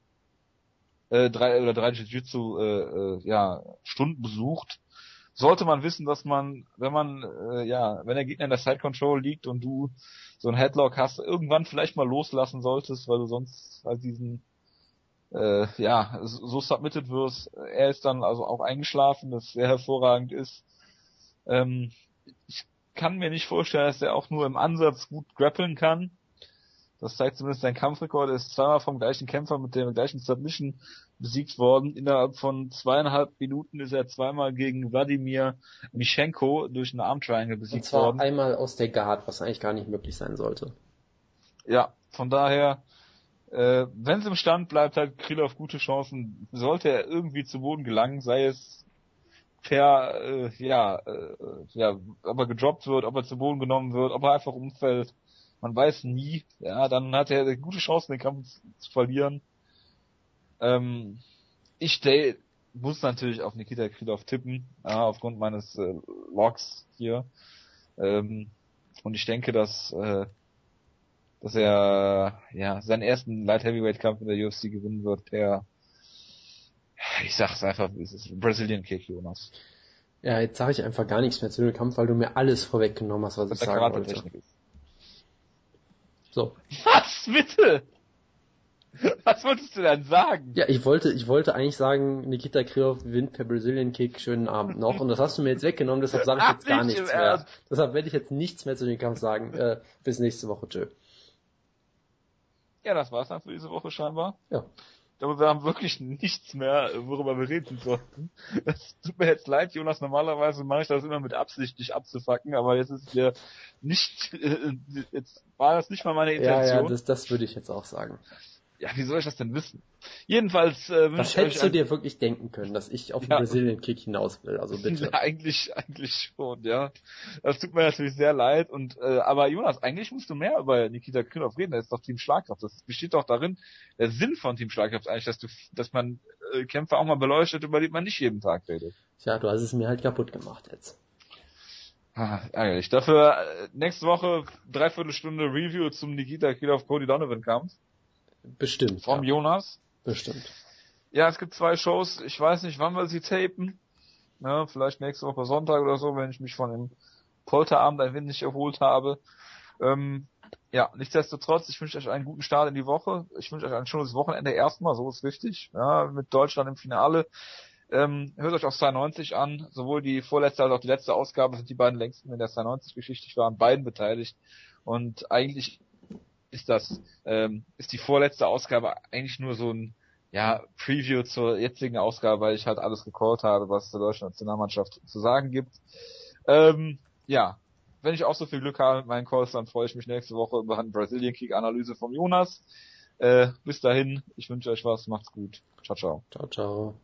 äh, drei oder drei Jiu-Jitsu äh, äh, ja, Stunden besucht, sollte man wissen, dass man, wenn man, äh, ja, wenn der Gegner in der Side Control liegt und du so einen Headlock hast, irgendwann vielleicht mal loslassen solltest, weil du sonst halt diesen äh, ja, so submitted wirst. Er ist dann also auch eingeschlafen, das sehr hervorragend ist. Ähm, ich kann mir nicht vorstellen, dass er auch nur im Ansatz gut grappeln kann. Das zeigt zumindest sein Kampfrekord. Er ist zweimal vom gleichen Kämpfer mit dem gleichen Submission besiegt worden. Innerhalb von zweieinhalb Minuten ist er zweimal gegen Wladimir Mischenko durch einen Arm Triangle besiegt Und zwar worden. einmal aus der Guard, was eigentlich gar nicht möglich sein sollte. Ja, von daher äh, Wenn es im Stand bleibt, hat Krylov gute Chancen. Sollte er irgendwie zu Boden gelangen, sei es per, äh, ja, äh, ja, ob er gedroppt wird, ob er zu Boden genommen wird, ob er einfach umfällt. Man weiß nie. Ja, dann hat er gute Chancen, den Kampf zu verlieren. Ähm, ich stell, muss natürlich auf Nikita Krylov tippen, ja, aufgrund meines äh, Logs hier. Ähm, und ich denke, dass äh, dass er ja seinen ersten Light Heavyweight Kampf in der UFC gewinnen wird per ich sag's einfach, es ist Brazilian Kick, Jonas. Ja, jetzt sage ich einfach gar nichts mehr zu dem Kampf, weil du mir alles vorweggenommen hast, was, was ich sagen wollte. Ist. So. Was bitte? Was wolltest du denn sagen? Ja, ich wollte, ich wollte eigentlich sagen, Nikita Krylov gewinnt per Brazilian Kick, schönen Abend noch. Und das hast du mir jetzt weggenommen, deshalb sage ich jetzt gar nichts mehr. Deshalb werde ich jetzt nichts mehr zu dem Kampf sagen. Äh, bis nächste Woche, tschö. Ja, das war's dann für diese Woche scheinbar. Ja. Glaube, wir haben wirklich nichts mehr, worüber wir reden sollten. Es tut mir jetzt leid, Jonas. Normalerweise mache ich das immer mit Absicht, dich abzufacken, aber jetzt ist mir nicht, äh, jetzt war das nicht mal meine Intention. Ja, ja, das, das würde ich jetzt auch sagen. Ja, wie soll ich das denn wissen? Jedenfalls äh, wünsche ich hättest du dir wirklich denken können, dass ich auf den ja. Brazilian Kick hinaus will, also bitte. Ja, eigentlich, eigentlich schon, ja. Das tut mir natürlich sehr leid und äh, aber Jonas, eigentlich musst du mehr über Nikita Krylov reden, das ist doch Team Schlagkraft. Das besteht doch darin, der Sinn von Team Schlagkraft eigentlich, dass du dass man äh, Kämpfer auch mal beleuchtet, über die man nicht jeden Tag redet. Tja, du hast es mir halt kaputt gemacht jetzt. Ah, ärgerlich. Dafür äh, nächste Woche dreiviertel Stunde Review zum Nikita Krylov Cody Donovan Kampf. Bestimmt. Vom ja. Jonas. Bestimmt. Ja, es gibt zwei Shows. Ich weiß nicht, wann wir sie tapen. Ja, vielleicht nächste Woche Sonntag oder so, wenn ich mich von dem Polterabend ein wenig erholt habe. Ähm, ja, nichtsdestotrotz, ich wünsche euch einen guten Start in die Woche. Ich wünsche euch ein schönes Wochenende erstmal, so ist wichtig. Ja, mit Deutschland im Finale. Ähm, hört euch auch 92 an. Sowohl die vorletzte als auch die letzte Ausgabe sind die beiden längsten in der 92-Geschichte. Ich war an beiden beteiligt. Und eigentlich ist das, ähm, ist die vorletzte Ausgabe eigentlich nur so ein ja, Preview zur jetzigen Ausgabe, weil ich halt alles gecallt habe, was der deutschen Nationalmannschaft zu sagen gibt. Ähm, ja, wenn ich auch so viel Glück habe mit meinen Calls, dann freue ich mich nächste Woche über eine Brazilian Kick Analyse vom Jonas. Äh, bis dahin, ich wünsche euch was, macht's gut. Ciao, ciao. Ciao, ciao.